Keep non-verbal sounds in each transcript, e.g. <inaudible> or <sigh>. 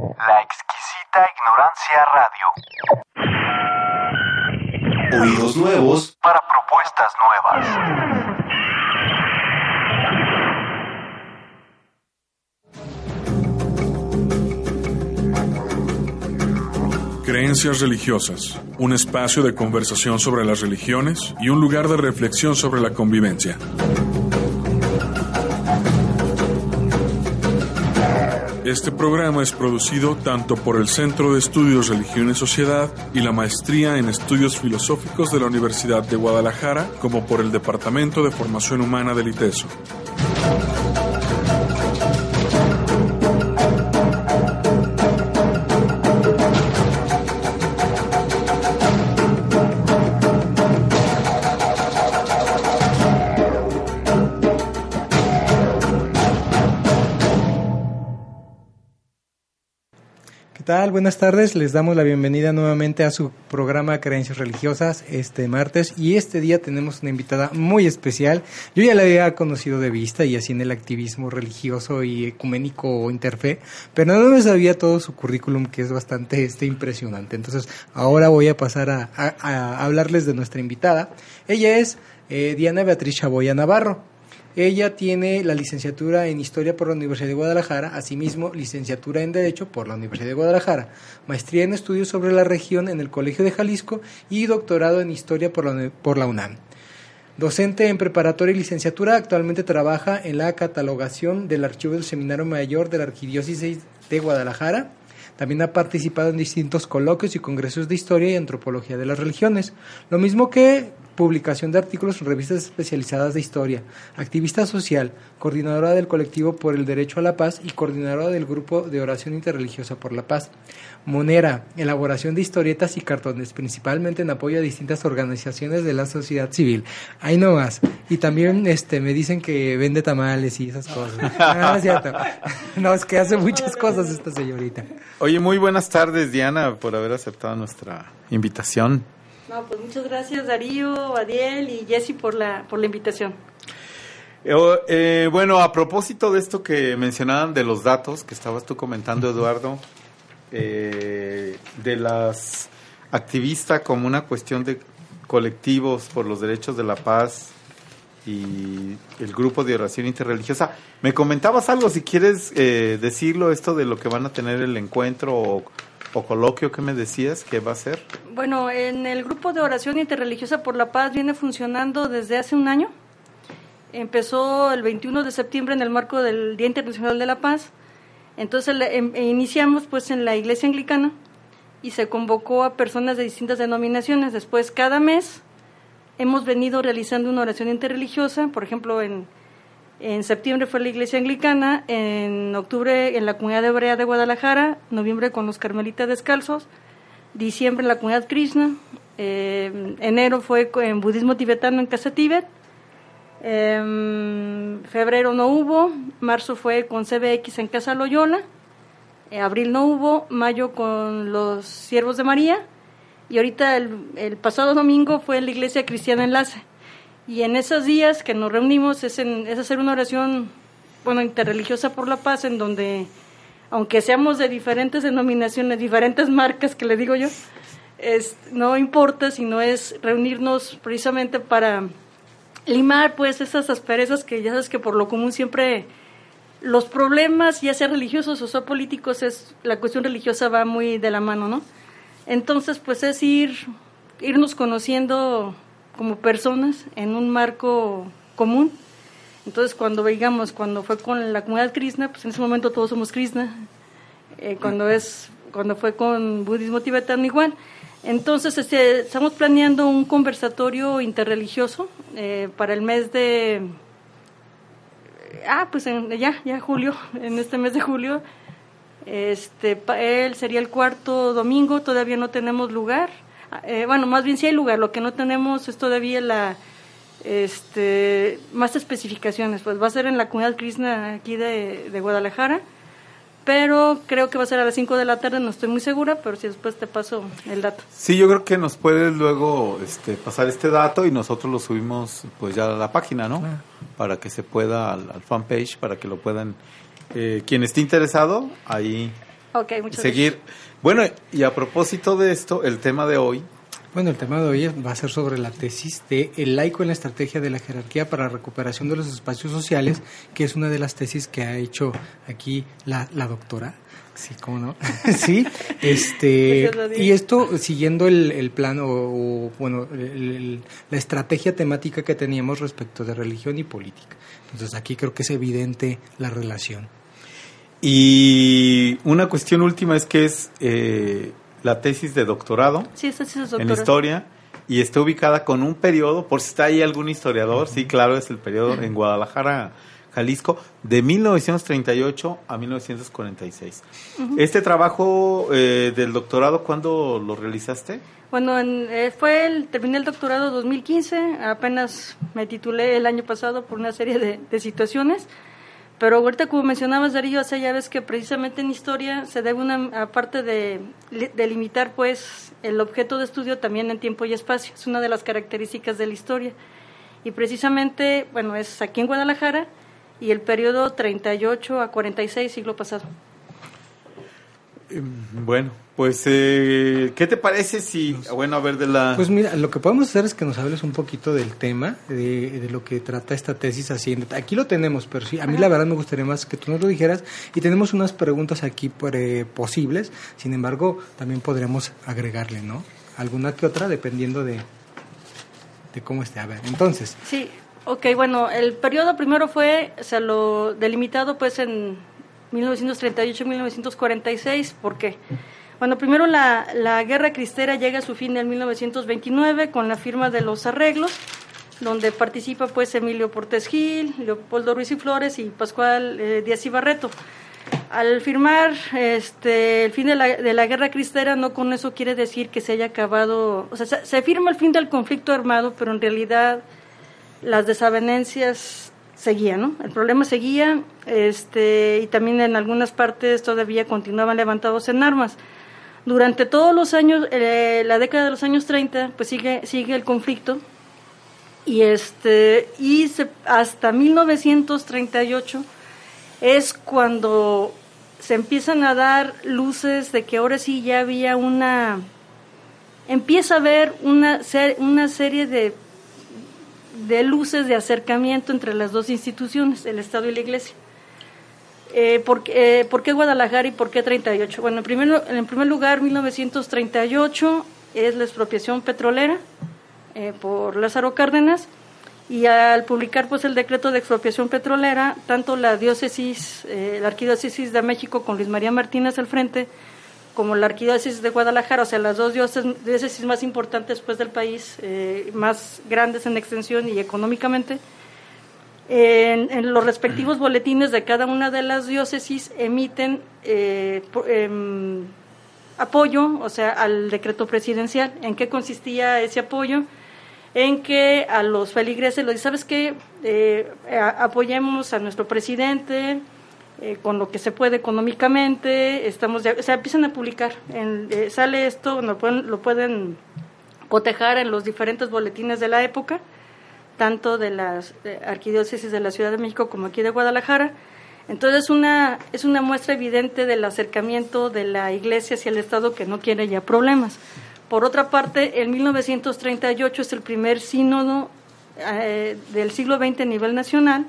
La exquisita ignorancia radio. Oídos nuevos para propuestas nuevas. Creencias religiosas, un espacio de conversación sobre las religiones y un lugar de reflexión sobre la convivencia. Este programa es producido tanto por el Centro de Estudios Religión y Sociedad y la Maestría en Estudios Filosóficos de la Universidad de Guadalajara como por el Departamento de Formación Humana del ITESO. Buenas tardes, les damos la bienvenida nuevamente a su programa Creencias Religiosas este martes y este día tenemos una invitada muy especial. Yo ya la había conocido de vista y así en el activismo religioso y ecuménico interfe, pero no me sabía todo su currículum que es bastante este, impresionante. Entonces ahora voy a pasar a, hablarles de nuestra invitada. Ella es eh, Diana Beatriz Chaboya Navarro. Ella tiene la licenciatura en Historia por la Universidad de Guadalajara, asimismo licenciatura en Derecho por la Universidad de Guadalajara, maestría en Estudios sobre la Región en el Colegio de Jalisco y doctorado en Historia por la, por la UNAM. Docente en preparatoria y licenciatura, actualmente trabaja en la catalogación del archivo del Seminario Mayor de la Arquidiócesis de Guadalajara. También ha participado en distintos coloquios y congresos de historia y antropología de las religiones, lo mismo que publicación de artículos en revistas especializadas de historia, activista social, coordinadora del colectivo por el derecho a la paz y coordinadora del grupo de oración interreligiosa por la paz. Monera, elaboración de historietas y cartones, principalmente en apoyo a distintas organizaciones de la sociedad civil. Ahí no más. Y también este me dicen que vende tamales y esas cosas. <laughs> No, es cierto. No, es que hace muchas cosas esta señorita. Oye, muy buenas tardes, Diana, por haber aceptado nuestra invitación. No, pues muchas gracias Darío, Adiel y Jesse por la, por la invitación. Eh, eh, bueno, a propósito de esto que mencionaban de los datos que estabas tú comentando, Eduardo, eh, de las activistas como una cuestión de colectivos por los derechos de la paz y el grupo de oración interreligiosa. Me comentabas algo, si quieres decirlo, esto de lo que van a tener el encuentro o coloquio que me decías que va a ser? Bueno, en el grupo de oración interreligiosa por la paz viene funcionando desde hace un año. Empezó el 21 de septiembre en el marco del Día Internacional de la Paz. Entonces em, iniciamos pues en la iglesia anglicana y se convocó a personas de distintas denominaciones. Después cada mes hemos venido realizando una oración interreligiosa, por ejemplo en en septiembre fue la iglesia anglicana, en octubre en la comunidad hebrea de Guadalajara, noviembre con los carmelitas descalzos, diciembre en la comunidad krishna, eh, enero fue en budismo tibetano en Casa Tíbet, em, febrero no hubo, marzo fue con CBX en Casa Loyola, eh, abril no hubo, mayo con los siervos de María y ahorita el, pasado domingo fue en la iglesia cristiana Enlace. Y en esos días que nos reunimos es, en, hacer una oración, bueno, interreligiosa por la paz, en donde, aunque seamos de diferentes denominaciones, diferentes marcas, que le digo yo, no importa, sino es reunirnos precisamente para limar pues esas asperezas que ya sabes que por lo común siempre los problemas, ya sea religiosos o sea políticos, es la cuestión religiosa va muy de la mano, ¿no? Entonces, pues es ir irnos conociendo como personas en un marco común. Entonces, cuando veíamos, cuando fue con la comunidad Krishna, pues en ese momento todos somos Krishna. Eh, cuando es cuando fue con budismo tibetano igual. Entonces, este, estamos planeando un conversatorio interreligioso eh, para el mes de ah, pues ya, ya julio, <laughs> en este mes de julio. Este, él sería el cuarto domingo, todavía no tenemos lugar. Eh, bueno, más bien sí hay lugar, lo que no tenemos es todavía la este, más especificaciones, pues va a ser en la comunidad Krishna aquí de, Guadalajara, pero creo que va a ser a las 5 de la tarde, no estoy muy segura, pero si después te paso el dato. Sí, yo creo que nos puedes luego este, pasar este dato y nosotros lo subimos pues ya a la página, ¿no? Para que se pueda al, fanpage, para que lo puedan, eh, quien esté interesado, ahí seguir. Bueno, y a propósito de esto, el tema de hoy Bueno, el tema de hoy va a ser sobre la tesis de El laico en la estrategia de la jerarquía para la recuperación de los espacios sociales, que es una de las tesis que ha hecho aquí la, la doctora. Sí, ¿cómo no? <laughs> sí, este, <laughs> Pues y esto siguiendo el, el plan o, o, bueno, el- el- la estrategia temática que teníamos respecto de religión y política. Entonces aquí creo que es evidente la relación. Y una cuestión última es que es eh, la tesis de doctorado Sí, esta sí es en historia y está ubicada con un periodo, por si está ahí algún historiador, sí, claro, es el periodo en Guadalajara, Jalisco, de 1938 a 1946. Este trabajo eh, del doctorado, ¿cuándo lo realizaste? Bueno, en- eh, fue el, terminé el doctorado 2015, apenas me titulé el año pasado por una serie de, de situaciones, pero ahorita como mencionabas Darío, hace ya ves que precisamente en historia se debe una, aparte de li- delimitar pues el objeto de estudio también en tiempo y espacio, es una de las características de la historia. Y precisamente, bueno, es aquí en Guadalajara y el periodo 38 a 46, siglo pasado. Bueno, pues, eh, ¿qué te parece si, bueno, a ver, de la... Pues mira, lo que podemos hacer es que nos hables un poquito del tema, de, de lo que trata esta tesis así. Aquí lo tenemos, pero sí, a mí la verdad me gustaría más que tú nos lo dijeras. Y tenemos unas preguntas aquí posibles, sin embargo, también podremos agregarle, ¿no? Alguna que otra, dependiendo de, de cómo esté. A ver, entonces, Sí, ok, bueno, el periodo primero fue, o sea, lo delimitado pues en 1938-1946, ¿por qué? Bueno, primero la, la guerra cristera llega a su fin en 1929 con la firma de los arreglos, donde participa pues Emilio Portes Gil, Leopoldo Ruiz y Flores y Pascual eh, Díaz y Barreto. Al firmar este, el fin de la, de la guerra cristera, no con eso quiere decir que se haya acabado, o sea, se, se firma el fin del conflicto armado, pero en realidad las desavenencias seguían, ¿no? El problema seguía, este, y también en algunas partes todavía continuaban levantados en armas. Durante todos los años, eh, la década de los años 30, pues sigue, sigue el conflicto, y este, y se- hasta 1938 es cuando se empiezan a dar luces de que ahora sí ya había una, empieza a haber una, una serie de de luces de acercamiento entre las dos instituciones, el Estado y la Iglesia. Eh, ¿por, eh, ¿Por qué Guadalajara y por qué 38? Bueno, en primer, en primer lugar, 1938 es la expropiación petrolera eh, por Lázaro Cárdenas y al publicar pues el decreto de expropiación petrolera, tanto la diócesis, eh, la arquidiócesis de México con Luis María Martínez al frente, como la arquidiócesis de Guadalajara, o sea, las dos diócesis, más importantes pues del país, eh, más grandes en extensión y económicamente, en, en los respectivos <clears throat> boletines de cada una de las diócesis emiten eh, po- em, apoyo, o sea, al decreto presidencial. ¿En qué consistía ese apoyo? En que a los feligreses les dice, ¿sabes qué? Eh, a- apoyemos a nuestro presidente eh, con lo que se puede económicamente, estamos de- o empiezan a publicar. En- eh, sale esto, lo pueden, lo pueden cotejar en los diferentes boletines de la época tanto de las arquidiócesis de la Ciudad de México como aquí de Guadalajara. Entonces una, es una muestra evidente del acercamiento de la Iglesia hacia el Estado que no quiere ya problemas. Por otra parte, en 1938 es el primer sínodo eh, del siglo XX a nivel nacional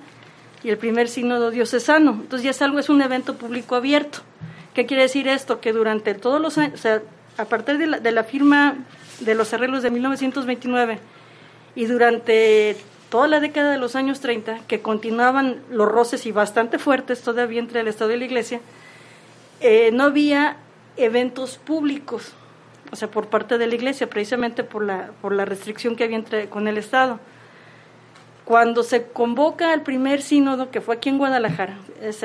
y el primer sínodo diocesano. Entonces ya es algo, es un evento público abierto. ¿Qué quiere decir esto? Que durante todos los años, o sea, a partir de la, de la firma de los arreglos de 1929 y durante toda la década de los años 30, que continuaban los roces y bastante fuertes todavía entre el Estado y la Iglesia, eh, no había eventos públicos, o sea, por parte de la Iglesia, precisamente por la, por la restricción que había entre, con el Estado. Cuando se convoca al primer sínodo, que fue aquí en Guadalajara,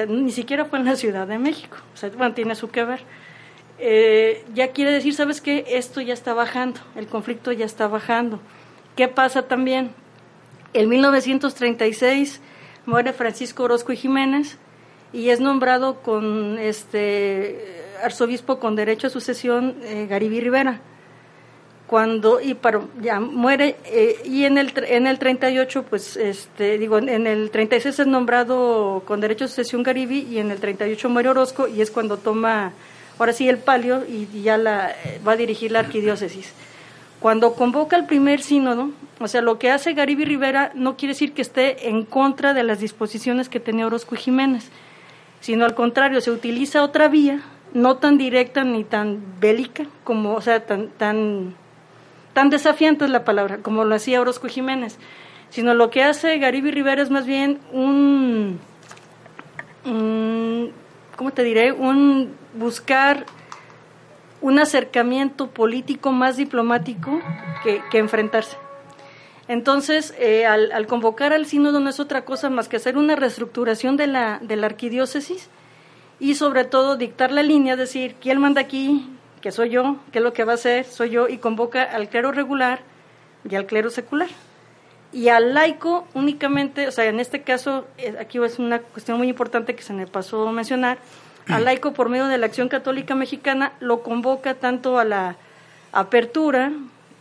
ni siquiera fue en la Ciudad de México, o sea, bueno, tiene su que ver, eh, ya quiere decir, ¿sabes qué? Esto ya está bajando, el conflicto ya está bajando. ¿Qué pasa también? En 1936 muere Francisco Orozco y Jiménez y es nombrado con este arzobispo con derecho a sucesión eh, Garibí Rivera. Cuando y para, ya muere eh, y en el en el 38 pues este digo en el 36 es nombrado con derecho a sucesión Garibí y en el 38 muere Orozco y es cuando toma ahora sí el palio y, y ya la, va a dirigir la arquidiócesis. Cuando convoca el primer sínodo, o sea, lo que hace Garibi Rivera no quiere decir que esté en contra de las disposiciones que tenía Orozco y Jiménez, sino al contrario, se utiliza otra vía, no tan directa ni tan bélica, como, o sea, tan, tan, tan desafiante es la palabra, como lo hacía Orozco Jiménez, sino lo que hace Garibi Rivera es más bien un, ¿cómo te diré? Un buscar un acercamiento político más diplomático que, enfrentarse. Entonces, eh, al, al, convocar al sínodo no es otra cosa más que hacer una reestructuración de la, de la arquidiócesis y sobre todo dictar la línea, decir, ¿quién manda aquí? Que soy yo, ¿qué es lo que va a hacer? Soy yo, y convoca al clero regular y al clero secular. Y al laico únicamente, o sea, en este caso, eh, aquí es una cuestión muy importante que se me pasó mencionar, al laico por medio de la Acción Católica Mexicana lo convoca tanto a la apertura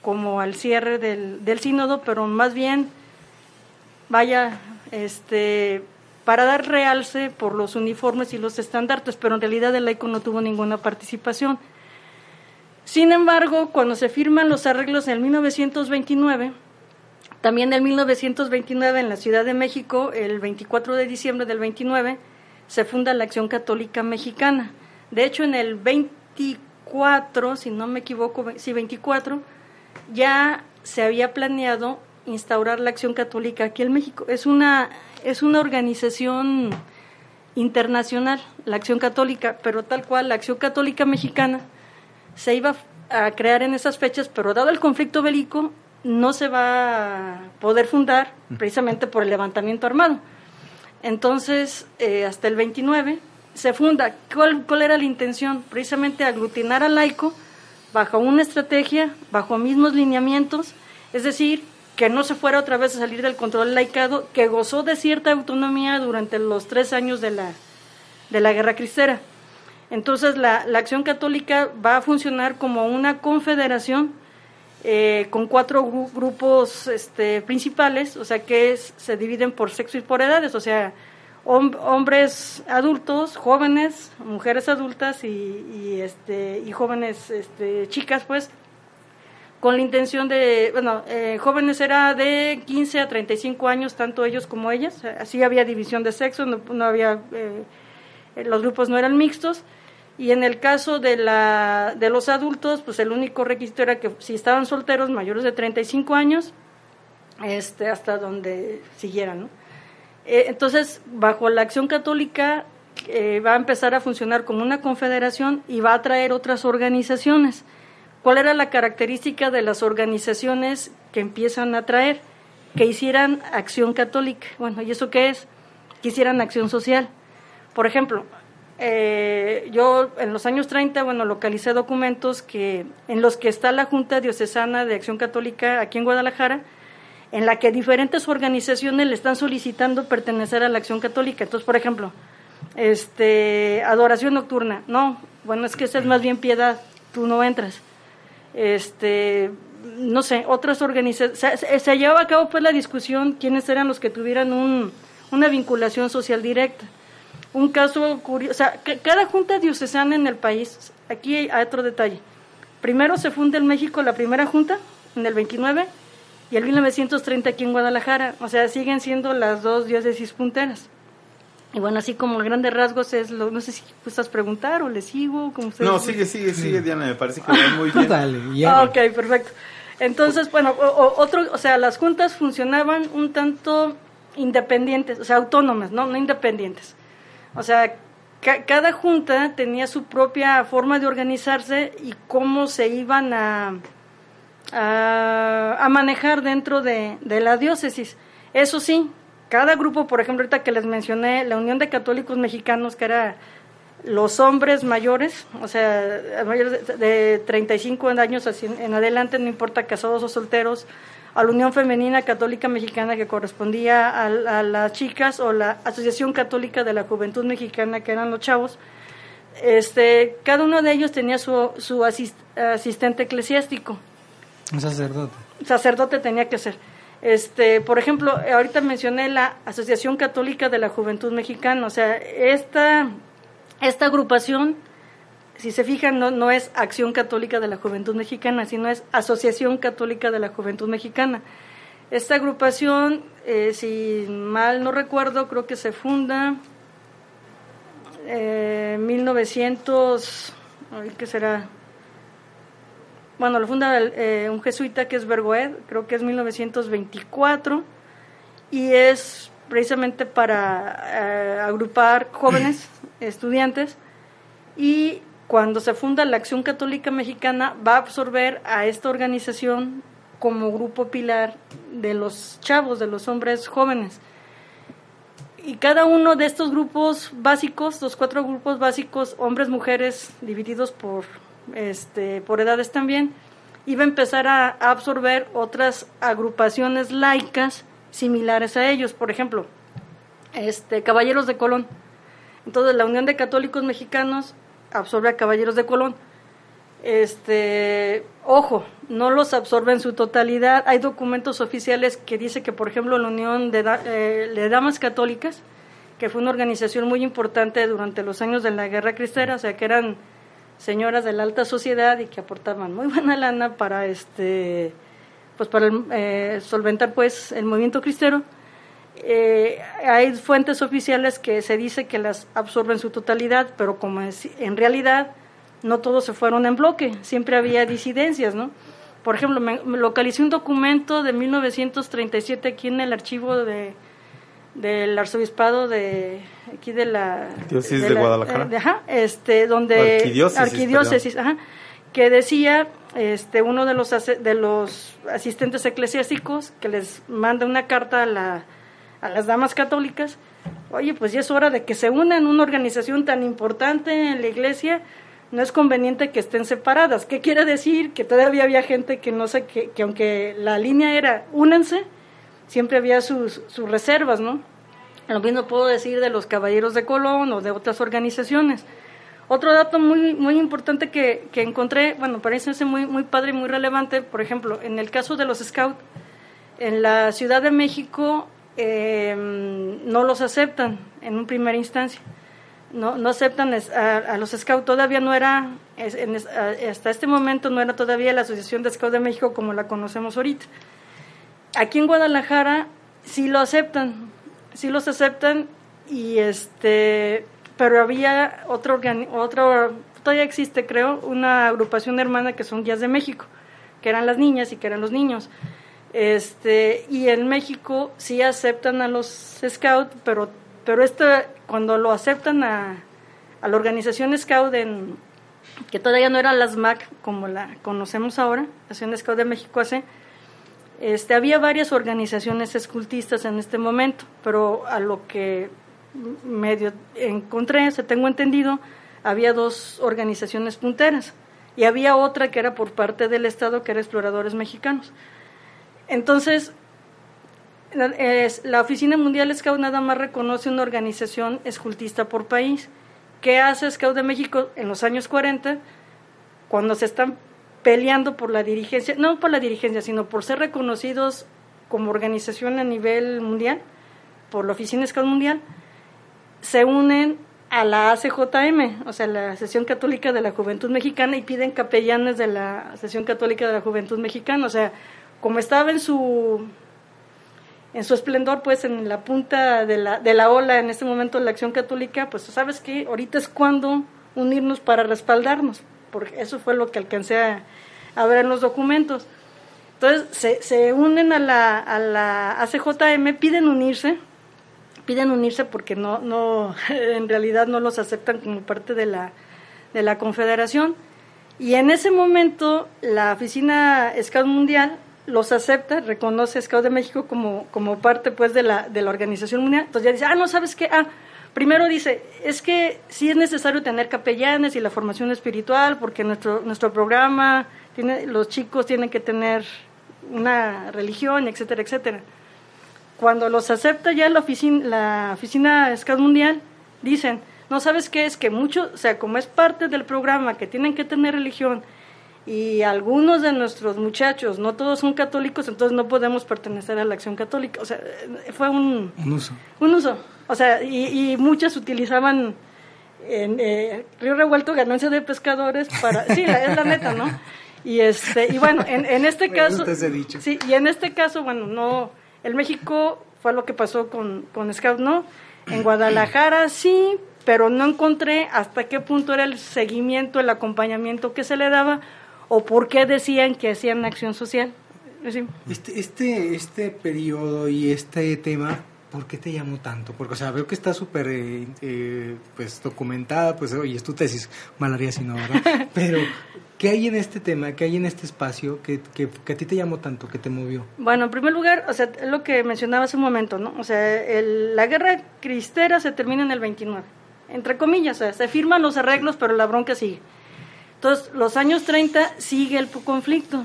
como al cierre del, del sínodo, pero más bien vaya este para dar realce por los uniformes y los estandartes, pero en realidad el laico no tuvo ninguna participación. Sin embargo, cuando se firman los arreglos en el 1929, también en 1929 en la Ciudad de México, el 24 de diciembre del 29, se funda la Acción Católica Mexicana. De hecho, en el 24, si no me equivoco, sí, 24, ya se había planeado instaurar la Acción Católica aquí en México. Es una, es una organización internacional, la Acción Católica, pero tal cual, la Acción Católica Mexicana se iba a crear en esas fechas, pero dado el conflicto bélico, no se va a poder fundar precisamente por el levantamiento armado. Entonces, eh, hasta el 29 se funda. ¿Cuál, ¿Cuál era la intención? Precisamente aglutinar al laico bajo una estrategia, bajo mismos lineamientos, es decir, que no se fuera otra vez a salir del control laicado, que gozó de cierta autonomía durante los tres años de la, de la Guerra Cristera. Entonces, la, la Acción Católica va a funcionar como una confederación eh, con cuatro gru grupos este, principales, o sea que se dividen por sexo y por edades, o sea, hom hombres adultos, jóvenes, mujeres adultas y, y, este, y jóvenes este, chicas, pues, con la intención de, bueno, eh, jóvenes era de 15 a 35 años, tanto ellos como ellas, así había división de sexo, no, no había, eh, los grupos no eran mixtos, y en el caso de, la, de los adultos, pues el único requisito era que si estaban solteros mayores de 35 años, este, hasta donde siguieran. Eh, entonces, bajo la acción católica eh, va a empezar a funcionar como una confederación y va a traer otras organizaciones. ¿Cuál era la característica de las organizaciones que empiezan a traer? Que hicieran acción católica. Bueno, ¿y eso qué es? Que hicieran acción social. Por ejemplo, eh, yo en los años 30, bueno, localicé documentos que en los que está la Junta Diocesana de Acción Católica aquí en Guadalajara, en la que diferentes organizaciones le están solicitando pertenecer a la Acción Católica. Entonces, por ejemplo, este, adoración nocturna, no, bueno, es que esa es más bien piedad, tú no entras. Este, no sé, otras organizaciones, se, se, llevaba a cabo pues la discusión quiénes eran los que tuvieran un, una vinculación social directa un caso curioso, o sea, cada junta diocesana en el país, aquí hay otro detalle. Primero se funda en México la primera junta, en el 29, y en 1930 aquí en Guadalajara. O sea, siguen siendo las dos diócesis punteras. Y bueno, así como grandes rasgos es lo, no sé si gustas preguntar o le sigo, como ustedes No, sigue, sigue, sigue, Diana, me parece que va muy bien. <laughs> Dale, ya. Ah, ok, perfecto. Entonces, bueno, o, otro, o sea, las juntas funcionaban un tanto independientes, o sea, autónomas, ¿no? No independientes. O sea, ca cada junta tenía su propia forma de organizarse y cómo se iban a, a, a manejar dentro de, de, la diócesis. Eso sí, cada grupo, por ejemplo, ahorita que les mencioné, la Unión de Católicos Mexicanos, que era los hombres mayores, o sea, mayores de, de 35 años en adelante, no importa casados o solteros, a la Unión Femenina Católica Mexicana que correspondía a, a, las chicas o la Asociación Católica de la Juventud Mexicana que eran los chavos. Este, cada uno de ellos tenía su, su asist, asistente eclesiástico. Un sacerdote. Sacerdote tenía que ser. Este, por ejemplo, ahorita mencioné la Asociación Católica de la Juventud Mexicana, o sea, esta, esta agrupación si se fijan, no, no es Acción Católica de la Juventud Mexicana, sino es Asociación Católica de la Juventud Mexicana. Esta agrupación, eh, si mal no recuerdo, creo que se funda en eh, 1900, ¿qué será? Bueno, lo funda eh, un jesuita que es Bergoed, creo que es 1924, y es precisamente para agrupar jóvenes <clears throat> estudiantes y cuando se funda la Acción Católica Mexicana va a absorber a esta organización como grupo pilar de los chavos, de los hombres jóvenes. Y cada uno de estos grupos básicos, los cuatro grupos básicos, hombres, mujeres, divididos por, este, por edades también, iba a empezar a, absorber otras agrupaciones laicas similares a ellos. Por ejemplo, este, Caballeros de Colón. Entonces la Unión de Católicos Mexicanos absorbe a Caballeros de Colón. Este, ojo, no los absorbe en su totalidad. Hay documentos oficiales que dice que, por ejemplo, la Unión de, eh, de Damas Católicas, que fue una organización muy importante durante los años de la Guerra Cristera, o sea, que eran señoras de la alta sociedad y que aportaban muy <laughs> buena lana para este pues para eh, solventar pues el movimiento cristero eh, hay fuentes oficiales que se dice que las absorben su totalidad, pero como es, en realidad no todos se fueron en bloque, siempre había disidencias, ¿no? Por ejemplo, me, localicé un documento de 1937 aquí en el archivo de del arzobispado de aquí de la diócesis de, Guadalajara, eh, ajá, este donde arquidiócesis, ajá, que decía este uno de los de los asistentes eclesiásticos que les manda una carta a la a las damas católicas, oye, pues ya es hora de que se unan una organización tan importante en la iglesia, no es conveniente que estén separadas. ¿Qué quiere decir? Que todavía había gente que no sé, que, que aunque la línea era únanse, siempre había sus, sus reservas, ¿no? Lo mismo puedo decir de los Caballeros de Colón o de otras organizaciones. Otro dato muy, muy importante que, que encontré, bueno, parece muy, muy padre y muy relevante, por ejemplo, en el caso de los Scouts, en la Ciudad de México eh, no los aceptan en un primera instancia. No, no aceptan a, los scouts, todavía no era, hasta este momento no era todavía la Asociación de Scouts de México como la conocemos ahorita. Aquí en Guadalajara sí lo aceptan, sí los aceptan y este, pero había otro, otro todavía existe creo, una agrupación hermana que son Guías de México, que eran las niñas y que eran los niños. Este, y en México sí aceptan a los scouts, pero, pero cuando lo aceptan a, la organización scout, en, que todavía no era la SMAC como la conocemos ahora, Asociación Scout de México hace, este, había varias organizaciones escultistas en este momento, pero a lo que medio encontré, se tengo entendido, había dos organizaciones punteras y había otra que era por parte del Estado, que era Exploradores Mexicanos. Entonces, la Oficina Mundial Scout nada más reconoce una organización escultista por país. ¿Qué hace Scout de México en los años 40 cuando se están peleando por la dirigencia, no por la dirigencia, sino por ser reconocidos como organización a nivel mundial, por la Oficina Scout Mundial, se unen a la ACJM, o sea, la Sesión Católica de la Juventud Mexicana, y piden capellanes de la Sesión Católica de la Juventud Mexicana, o sea, como estaba en su en su esplendor, pues en la punta de la, de la ola en este momento de la acción católica, pues sabes que ahorita es cuando unirnos para respaldarnos, porque eso fue lo que alcancé a, ver en los documentos. Entonces se, se unen a la, a la ACJM, piden unirse, piden unirse porque no, no, <laughs> en realidad no los aceptan como parte de la, de la confederación. Y en ese momento la oficina Scout Mundial los acepta, reconoce Scout de México como, como parte pues de la, de la organización mundial. Entonces ya dice, ah, no, ¿sabes qué? Ah, primero dice, es que sí es necesario tener capellanes y la formación espiritual, porque nuestro, nuestro programa, tiene, los chicos tienen que tener una religión, etcétera, etcétera. Cuando los acepta ya la oficina, la oficina Scout Mundial, dicen, no sabes qué es que mucho, o sea, como es parte del programa que tienen que tener religión y algunos de nuestros muchachos, no todos son católicos, entonces no podemos pertenecer a la acción católica. O sea, fue un, un uso. Un uso. O sea, y, y muchas utilizaban en eh, Río Revuelto ganancia de pescadores para sí es la neta no y este y bueno en, en este caso sí y en este caso bueno no el México fue lo que pasó con con Scout no en Guadalajara sí pero no encontré hasta qué punto era el seguimiento el acompañamiento que se le daba o por qué decían que hacían acción social este este este periodo y este tema ¿por qué te llamo tanto? Porque, o sea, veo que está súper, eh, eh, pues, documentada, pues, oye, es tu tesis, mal haría si no, ¿verdad? <laughs> Pero, ¿qué hay en este tema, qué hay en este espacio que, que, a ti te llamó tanto, que te movió? Bueno, en primer lugar, o sea, lo que mencionaba hace un momento, ¿no? O sea, el, la guerra cristera se termina en el 29, entre comillas, o sea, se firman los arreglos, pero la bronca sigue. Entonces, los años 30 sigue el conflicto.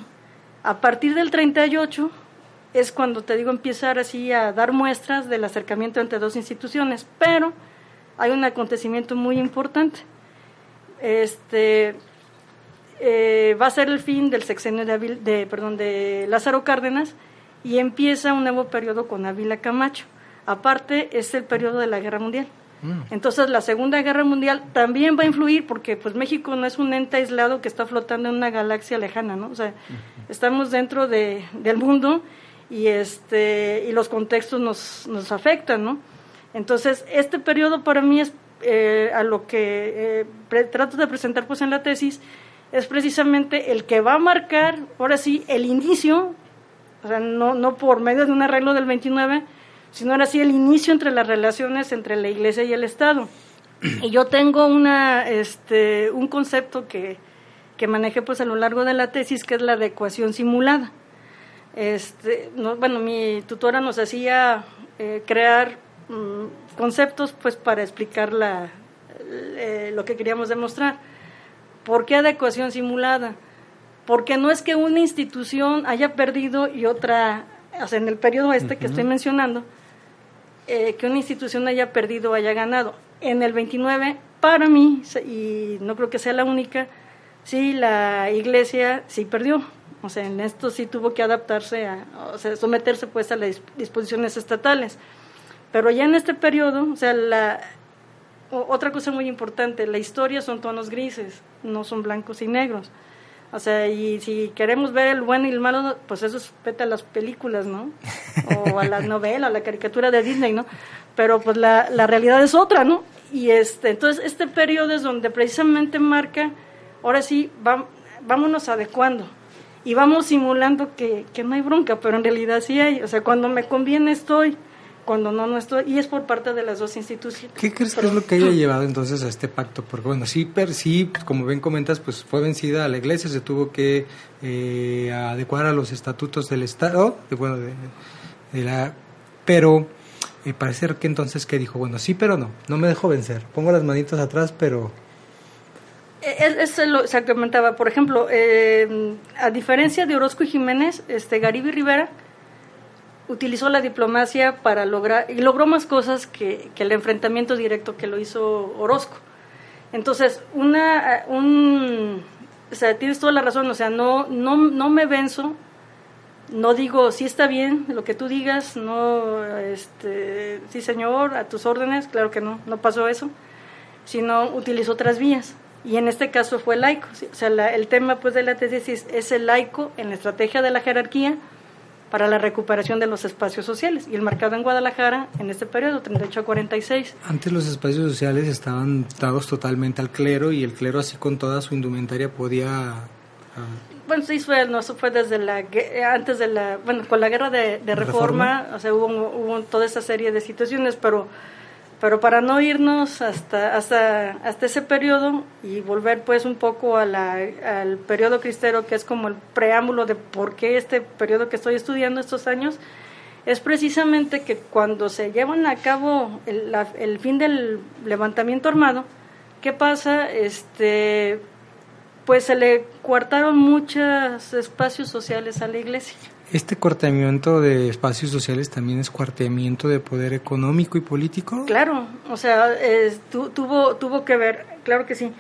A partir del 38 es cuando te digo empezar así a dar muestras del acercamiento entre dos instituciones, pero hay un acontecimiento muy importante. Este eh, va a ser el fin del sexenio de, de, perdón, de Lázaro Cárdenas y empieza un nuevo periodo con Ávila Camacho. Aparte es el periodo de la Guerra Mundial. Mm. Entonces la Segunda Guerra Mundial también va a influir porque pues México no es un ente aislado que está flotando en una galaxia lejana, ¿no? O sea, estamos dentro de, del mundo y este y los contextos nos, nos afectan, ¿no? Entonces, este periodo para mí es eh, a lo que eh, trato de presentar pues en la tesis es precisamente el que va a marcar, ahora sí, el inicio, o sea, no, no por medio de un arreglo del 29, sino ahora sí el inicio entre las relaciones entre la Iglesia y el Estado. Y yo tengo una, este, un concepto que, que manejé pues a lo largo de la tesis, que es la adecuación simulada. Este, no, bueno, mi tutora nos hacía eh, crear mm, conceptos pues para explicar la, eh, lo que queríamos demostrar. ¿Por qué adecuación simulada? Porque no es que una institución haya perdido y otra, o sea, en el periodo este que estoy mencionando, eh, que una institución haya perdido o haya ganado. En el 29, para mí, y no creo que sea la única, sí, la iglesia sí perdió, o sea, en esto sí tuvo que adaptarse, a, o sea, someterse pues a las disposiciones estatales. Pero ya en este periodo, o sea, la, otra cosa muy importante, la historia son tonos grises, no son blancos y negros. O sea, y si queremos ver el bueno y el malo, pues eso es vete a las películas, ¿no? O a la <laughs> novela, a la caricatura de Disney, ¿no? Pero pues la, la realidad es otra, ¿no? Y este, entonces este periodo es donde precisamente marca, ahora sí, vámonos adecuando y vamos simulando que, que no hay bronca, pero en realidad sí hay. O sea, cuando me conviene estoy, cuando no, no estoy, y es por parte de las dos instituciones. ¿Qué crees que es lo que haya llevado entonces a este pacto? Porque bueno, sí, per, sí como bien comentas, pues fue vencida la iglesia, se tuvo que eh, adecuar a los estatutos del Estado, de, bueno, de, la, pero eh, parece que entonces que dijo, bueno, sí, pero no, no me dejo vencer, pongo las manitas atrás, pero es, lo se comentaba, por ejemplo, eh, a diferencia de Orozco y Jiménez, este Garibi Rivera utilizó la diplomacia para lograr, y logró más cosas que, el enfrentamiento directo que lo hizo Orozco. Entonces, una, un, o sea, tienes toda la razón, o sea, no, no, no me venzo, no digo, sí está bien lo que tú digas, no, este, sí señor, a tus órdenes, claro que no, no pasó eso, sino utilizó otras vías y en este caso fue laico. O sea, el tema pues de la tesis es el laico en la estrategia de la jerarquía para la recuperación de los espacios sociales y el marcado en Guadalajara en este periodo 38 a 46. Antes los espacios sociales estaban dados totalmente al clero y el clero así con toda su indumentaria podía ah, bueno, sí, fue, no, eso fue desde la, antes de la, bueno, con la guerra de, reforma, o sea, hubo, hubo toda esa serie de situaciones, pero pero para no irnos hasta, hasta, hasta ese periodo y volver pues un poco a la, al periodo cristero, que es como el preámbulo de por qué este periodo que estoy estudiando estos años, es precisamente que cuando se llevan a cabo el, el fin del levantamiento armado, ¿qué pasa? Este, pues se le coartaron muchos espacios sociales a la iglesia. ¿Este cuarteamiento de espacios sociales también es cuarteamiento de poder económico y político? Claro, o sea, tuvo, tuvo que ver, claro que sí.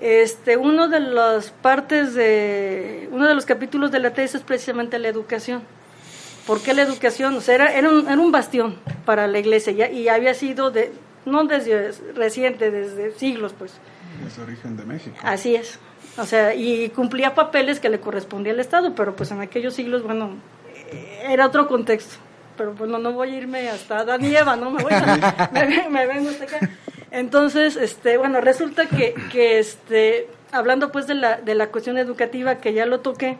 Este, uno de las partes de, uno de los capítulos de la tesis es precisamente la educación. ¿Por qué la educación? O sea, era, era, un, era un bastión para la iglesia y había sido de, no desde reciente, desde siglos, pues. Es origen de México. Así es. O sea, y cumplía papeles que le correspondía al Estado, pero pues en aquellos siglos, bueno, era otro contexto. Pero bueno, no voy a irme hasta Adán y Eva, ¿no? Me, voy a, <laughs> me, me vengo hasta acá. Entonces, este, bueno, resulta que, que este, hablando pues de la, de la cuestión educativa, que ya lo toqué,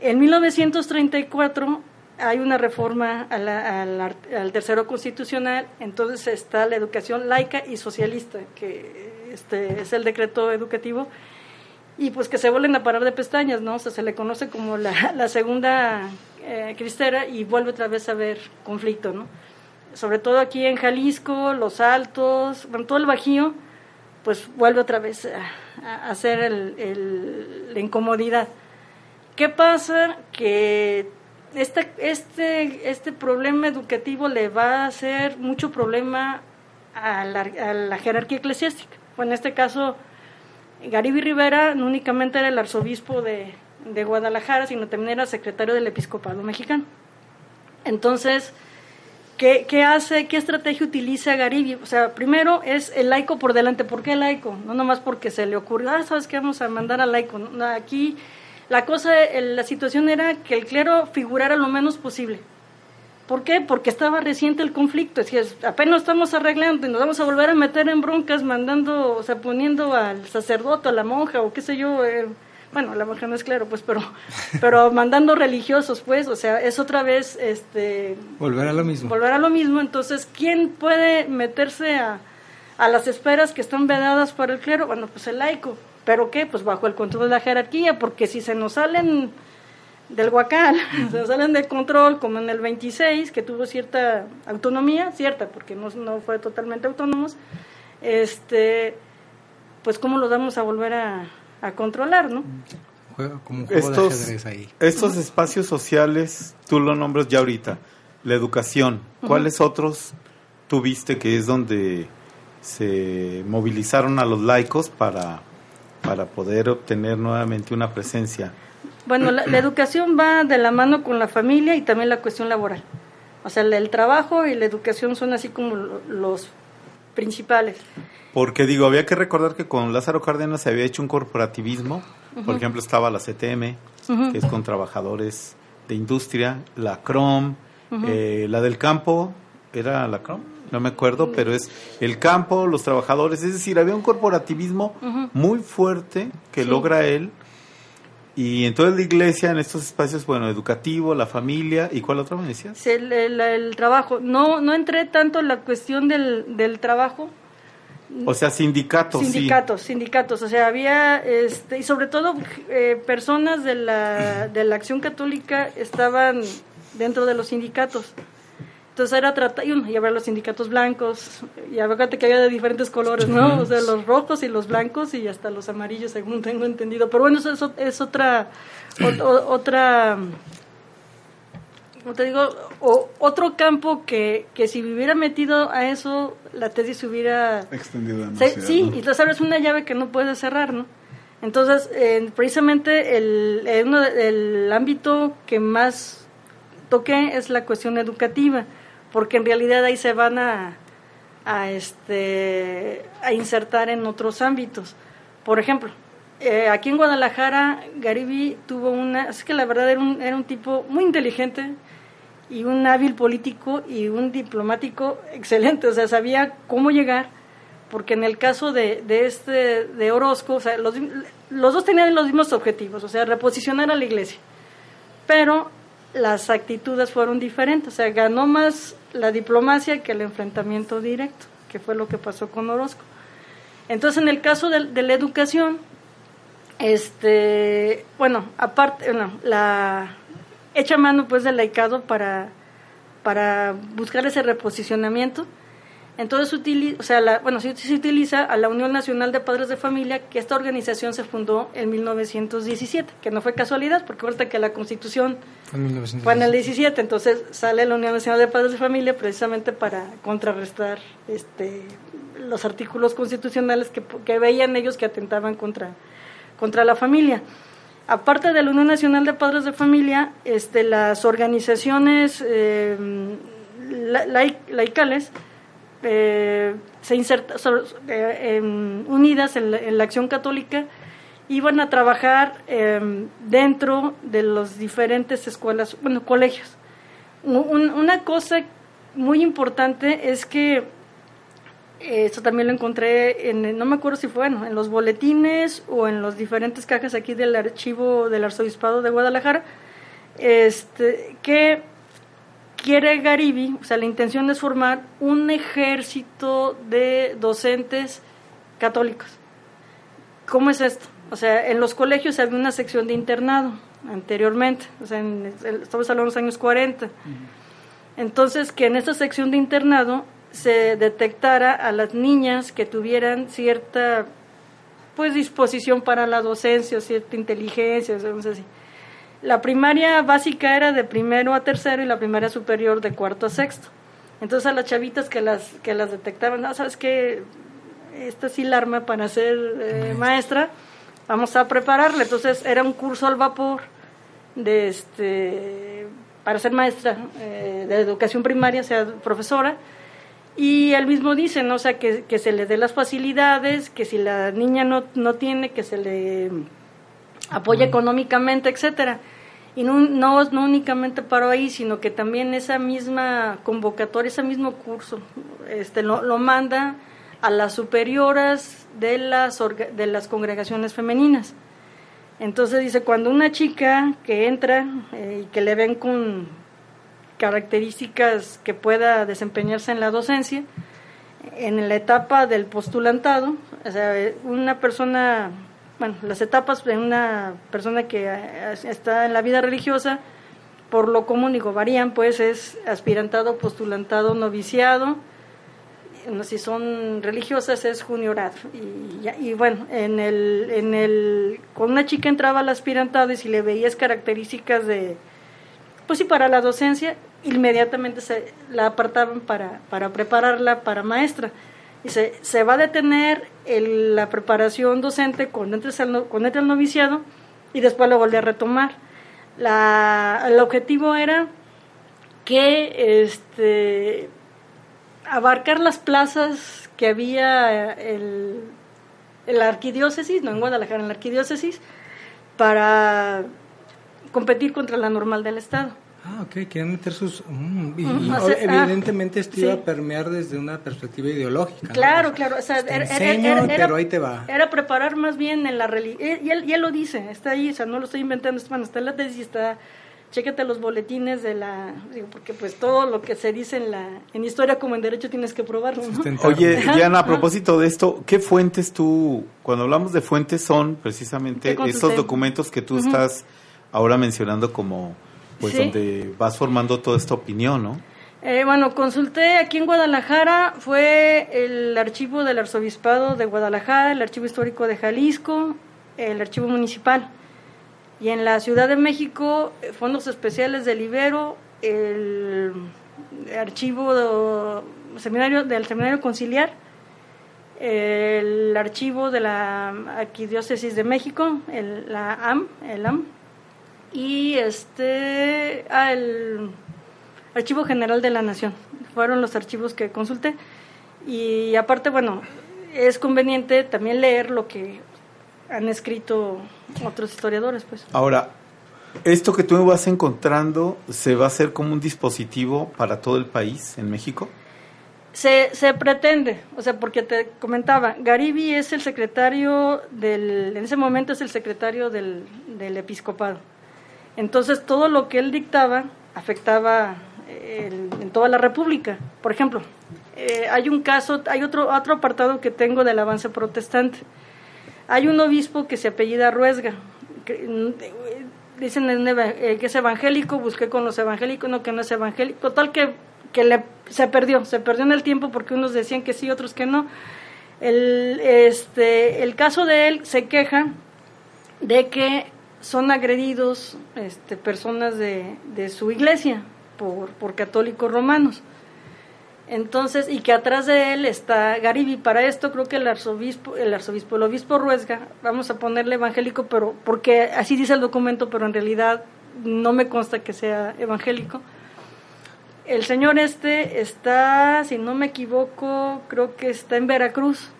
en 1934 hay una reforma a la- al, art- al tercero constitucional, entonces está la educación laica y socialista, que este es el decreto educativo, y pues que se vuelven a parar de pestañas, ¿no? O sea, se le conoce como la, <laughs> la segunda eh, cristera y vuelve otra vez a haber conflicto, ¿no? Sobre todo aquí en Jalisco, Los Altos, bueno, todo el Bajío, pues vuelve otra vez a, a hacer el- el- la incomodidad. ¿Qué pasa? Que este, este, este problema educativo le va a hacer mucho problema a la, a la jerarquía eclesiástica. Bueno, en este caso, Garibi Rivera no únicamente era el arzobispo de, de Guadalajara, sino también era secretario del episcopado mexicano. Entonces, ¿qué, qué hace, qué estrategia utiliza Garibi? O sea, primero es el laico por delante. ¿Por qué laico? No nomás porque se le ocurrió, ah, ¿sabes qué? Vamos a mandar al laico. Aquí la cosa, el- la situación era que el clero figurara lo menos posible. ¿Por qué? Porque estaba reciente el conflicto. Es decir, apenas estamos arreglando y nos vamos a volver a meter en broncas mandando, o sea, poniendo al sacerdote, a la monja o qué sé yo. eh, bueno, la monja no es claro, pues, pero, <laughs> pero mandando religiosos, pues, o sea, es otra vez, este, Volver a lo mismo. volver a lo mismo. Entonces, ¿quién puede meterse a, a las esferas que están vedadas por el clero? Bueno, pues el laico. ¿Pero qué? Pues bajo el control de la jerarquía, porque si se nos salen del huacal, <laughs> se nos salen de control, como en el 26, que tuvo cierta autonomía, cierta, porque no, no fue totalmente autónomos, este, pues cómo los vamos a volver a, a controlar, ¿no? Juega como un juego de Estos, ajedrez ahí. estos espacios sociales, tú lo nombras ya ahorita, la educación, ¿cuáles otros tuviste que es donde se movilizaron a los laicos para, para poder obtener nuevamente una presencia? Bueno, la, la educación va de la mano con la familia y también la cuestión laboral. O sea, el, el trabajo y la educación son así como lo- los principales. Porque digo, había que recordar que con Lázaro Cárdenas se había hecho un corporativismo, por ejemplo estaba la CTM, que es con trabajadores de industria, la CROM, eh, la del campo, ¿era la CROM? No me acuerdo, pero es el campo, los trabajadores, es decir, había un corporativismo muy fuerte que Sí. logra él. Y entonces la iglesia en estos espacios, bueno, educativo, la familia, ¿y cuál otro me decías? El, el- el trabajo. No, no entré tanto en la cuestión del, del trabajo. O sea, sindicatos, sí. sindicatos, sindicatos. O sea, había, este, y sobre todo eh, personas de la, de la acción católica estaban dentro de los sindicatos. Entonces era tratar, y, y había los sindicatos blancos, y acuérdate que había de diferentes colores, ¿no? O sea, los rojos y los blancos y hasta los amarillos, según tengo entendido. Pero bueno, eso es, es otra, ot- o- otra, como te digo, o- otro campo que, que si me hubiera metido a eso, la tesis se hubiera Extendido Sí, demasiado. sí, y entonces abres una llave que no puedes cerrar, ¿no? Entonces, eh, precisamente el, de- el ámbito que más toqué es la cuestión educativa, porque en realidad ahí se van a, a, este, a insertar en otros ámbitos. Por ejemplo, eh, aquí en Guadalajara, Garibi tuvo una, es que la verdad era un, era un tipo muy inteligente y un hábil político y un diplomático excelente, o sea, sabía cómo llegar, porque en el caso de, de este, de Orozco, o sea, los, los dos tenían los mismos objetivos, o sea, reposicionar a la iglesia, pero las actitudes fueron diferentes, o sea, ganó más la diplomacia que el enfrentamiento directo, que fue lo que pasó con Orozco. Entonces, en el caso de, la educación, este, bueno, aparte, bueno, la echa mano pues del laicado para, para buscar ese reposicionamiento. Entonces, utili- o sea, la, bueno, se utiliza a la Unión Nacional de Padres de Familia, que esta organización se fundó en 1917, que no fue casualidad, porque ahorita que la Constitución Fue en 1910. fue en el 17, entonces sale la Unión Nacional de Padres de Familia precisamente para contrarrestar este, los artículos constitucionales que, que veían ellos que atentaban contra, contra la familia. Aparte de la Unión Nacional de Padres de Familia, este, las organizaciones eh, la- lai- laicales eh, se eh, unidas en la, acción católica, iban a trabajar em, dentro de las diferentes escuelas, bueno, colegios. una cosa muy importante es que esto también lo encontré en, no me acuerdo si fue, en los boletines o en las diferentes cajas aquí del archivo del arzobispado de Guadalajara, este, que quiere Garibi, o sea, la intención es formar un ejército de docentes católicos. ¿Cómo es esto? O sea, en los colegios había una sección de internado anteriormente, o sea, estamos hablando de los años 40. Entonces, que en esta sección de internado se detectara a las niñas que tuvieran cierta pues disposición para la docencia, cierta inteligencia, vamos así. La primaria básica era de primero a tercero y la primaria superior de cuarto a sexto. Entonces a las chavitas que las que las detectaban, sabes que esta sí la arma para ser eh, maestra, vamos a prepararla. Entonces era un curso al vapor de este para ser maestra eh, de educación primaria, sea profesora y él mismo dice, ¿no? O sea, que, que se le dé las facilidades, que si la niña no, no tiene, que se le apoye económicamente, etcétera. Y no, no, no únicamente paró ahí, sino que también esa misma convocatoria, ese mismo curso, este, lo, lo manda a las superioras de las, de las congregaciones femeninas. Entonces dice, cuando una chica que entra eh, y que le ven con características que pueda desempeñarse en la docencia. En la etapa del postulantado, o sea, una persona, bueno, las etapas de una persona que eh, está en la vida religiosa, por lo común, digo, varían, pues es aspirantado, postulantado, noviciado, si son religiosas es juniorado. Y, y, bueno, en el, en el, con una chica entraba al aspirantado y si le veías características de, pues sí, para la docencia, inmediatamente se la apartaban para, para prepararla para maestra. Y se, va a detener el, la preparación docente cuando entre, al, cuando entre el noviciado y después lo vuelve a retomar. La, el objetivo era que este, abarcar las plazas que había el, en la arquidiócesis, no en Guadalajara, en la arquidiócesis, para competir contra la normal del Estado. Ah, ok, quieren meter sus... Mm, y, ah. evidentemente esto iba a permear desde una perspectiva ideológica. Claro, claro. O sea, era, enseño, pero ahí te va. Era preparar más bien en la religión. Y él, y él, lo dice, está ahí, o sea, no lo estoy inventando, está en la tesis, está... Chécate los boletines de la... Digo, porque pues todo lo que se dice en la en historia como en derecho tienes que probarlo, Oye, Diana, a propósito de esto, ¿qué fuentes tú... Cuando hablamos de fuentes son precisamente estos documentos que tú estás ahora mencionando como pues donde vas formando toda esta opinión, ¿no? Eh, bueno, consulté aquí en Guadalajara, fue el archivo del Arzobispado de Guadalajara, el archivo histórico de Jalisco, el archivo municipal. Y en la Ciudad de México, eh, fondos especiales del Ibero, el archivo seminario, del Seminario Conciliar, el archivo de la Arquidiócesis de México, el, la AM, el AM, y este ah, el Archivo General de la Nación. Fueron los archivos que consulté. Y aparte, bueno, es conveniente también leer lo que han escrito otros historiadores, pues. Ahora, esto que tú vas encontrando se va a hacer como un dispositivo para todo el país en México. Se, se pretende, o sea, porque te comentaba, Garibi es el secretario del, en ese momento es el secretario del, del episcopado. Entonces todo lo que él dictaba afectaba eh, en toda la República. Por ejemplo, eh, hay un caso, hay otro, otro apartado que tengo del avance protestante. Hay un obispo que se apellida Ruesga. Que, dicen eh, que es evangélico, busqué con los evangélicos, no que no es evangélico. Total que, que le, se perdió, se perdió en el tiempo porque unos decían que sí, otros que no. El, este, el caso de él se queja de que son agredidos este, personas de, de su iglesia por, por, católicos romanos. Entonces, y que atrás de él está Garibi. Para esto creo que el arzobispo, el arzobispo, el obispo Ruesga, vamos a ponerle evangélico, pero porque así dice el documento, pero en realidad no me consta que sea evangélico. el señor este está, si no me equivoco, creo que está en Veracruz.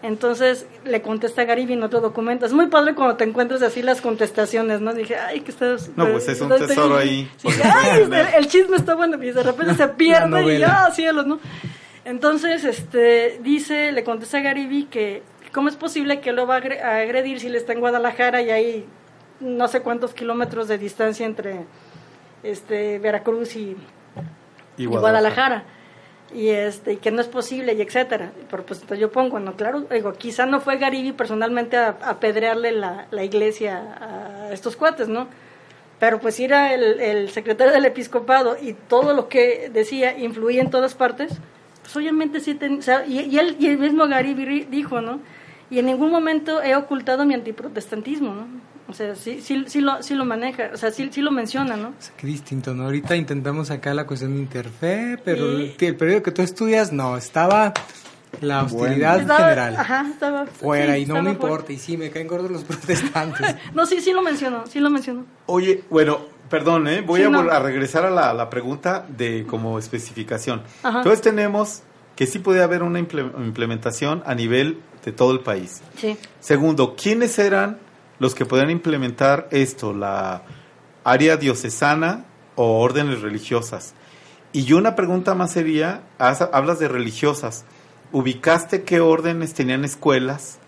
Entonces le contesta a Garibi en otro documento. Es muy padre cuando te encuentras así las contestaciones, ¿no? Dije, ay, que estás... No, pues es un tesoro ahí. Sí, ay, el, el, chisme está bueno y de repente se <laughs> pierde y ya, cielos, ¿no? Entonces, este, dice, le contesta a Garibi que cómo es posible que lo va a agredir si le está en Guadalajara y hay no sé cuántos kilómetros de distancia entre este Veracruz y, y Guadalajara. Y Guadalajara y este que no es posible y etcétera. Pero pues entonces yo pongo no claro digo quizá no fue Garibi personalmente a, apedrearle la, la, iglesia a estos cuates no pero pues era el, el, secretario del episcopado y todo lo que decía influía en todas partes pues obviamente sí ten, o sea, y, y, él y el mismo Garibi dijo no y en ningún momento he ocultado mi antiprotestantismo no o sea, sí, sí, sí, lo, sí lo maneja, o sea, sí, sí lo menciona, ¿no? O sea, qué distinto, ¿no? Ahorita intentamos acá la cuestión de interfe, pero el, el, periodo que tú estudias, no, estaba la hostilidad estaba, general. Ajá, estaba fuera sí, y no me importa, fuera. y sí, me caen gordos los <laughs> protestantes. no, sí, sí lo mencionó, sí lo mencionó. Oye, bueno, perdón, ¿eh? voy sí, a, no. a, regresar a la, la, pregunta de como especificación. Ajá. Entonces tenemos que sí puede haber una implementación a nivel de todo el país. Sí. Segundo, ¿quiénes eran los que podrían implementar esto, la área diocesana o órdenes religiosas. Y yo una pregunta más sería, hablas de religiosas, ¿ubicaste qué órdenes tenían escuelas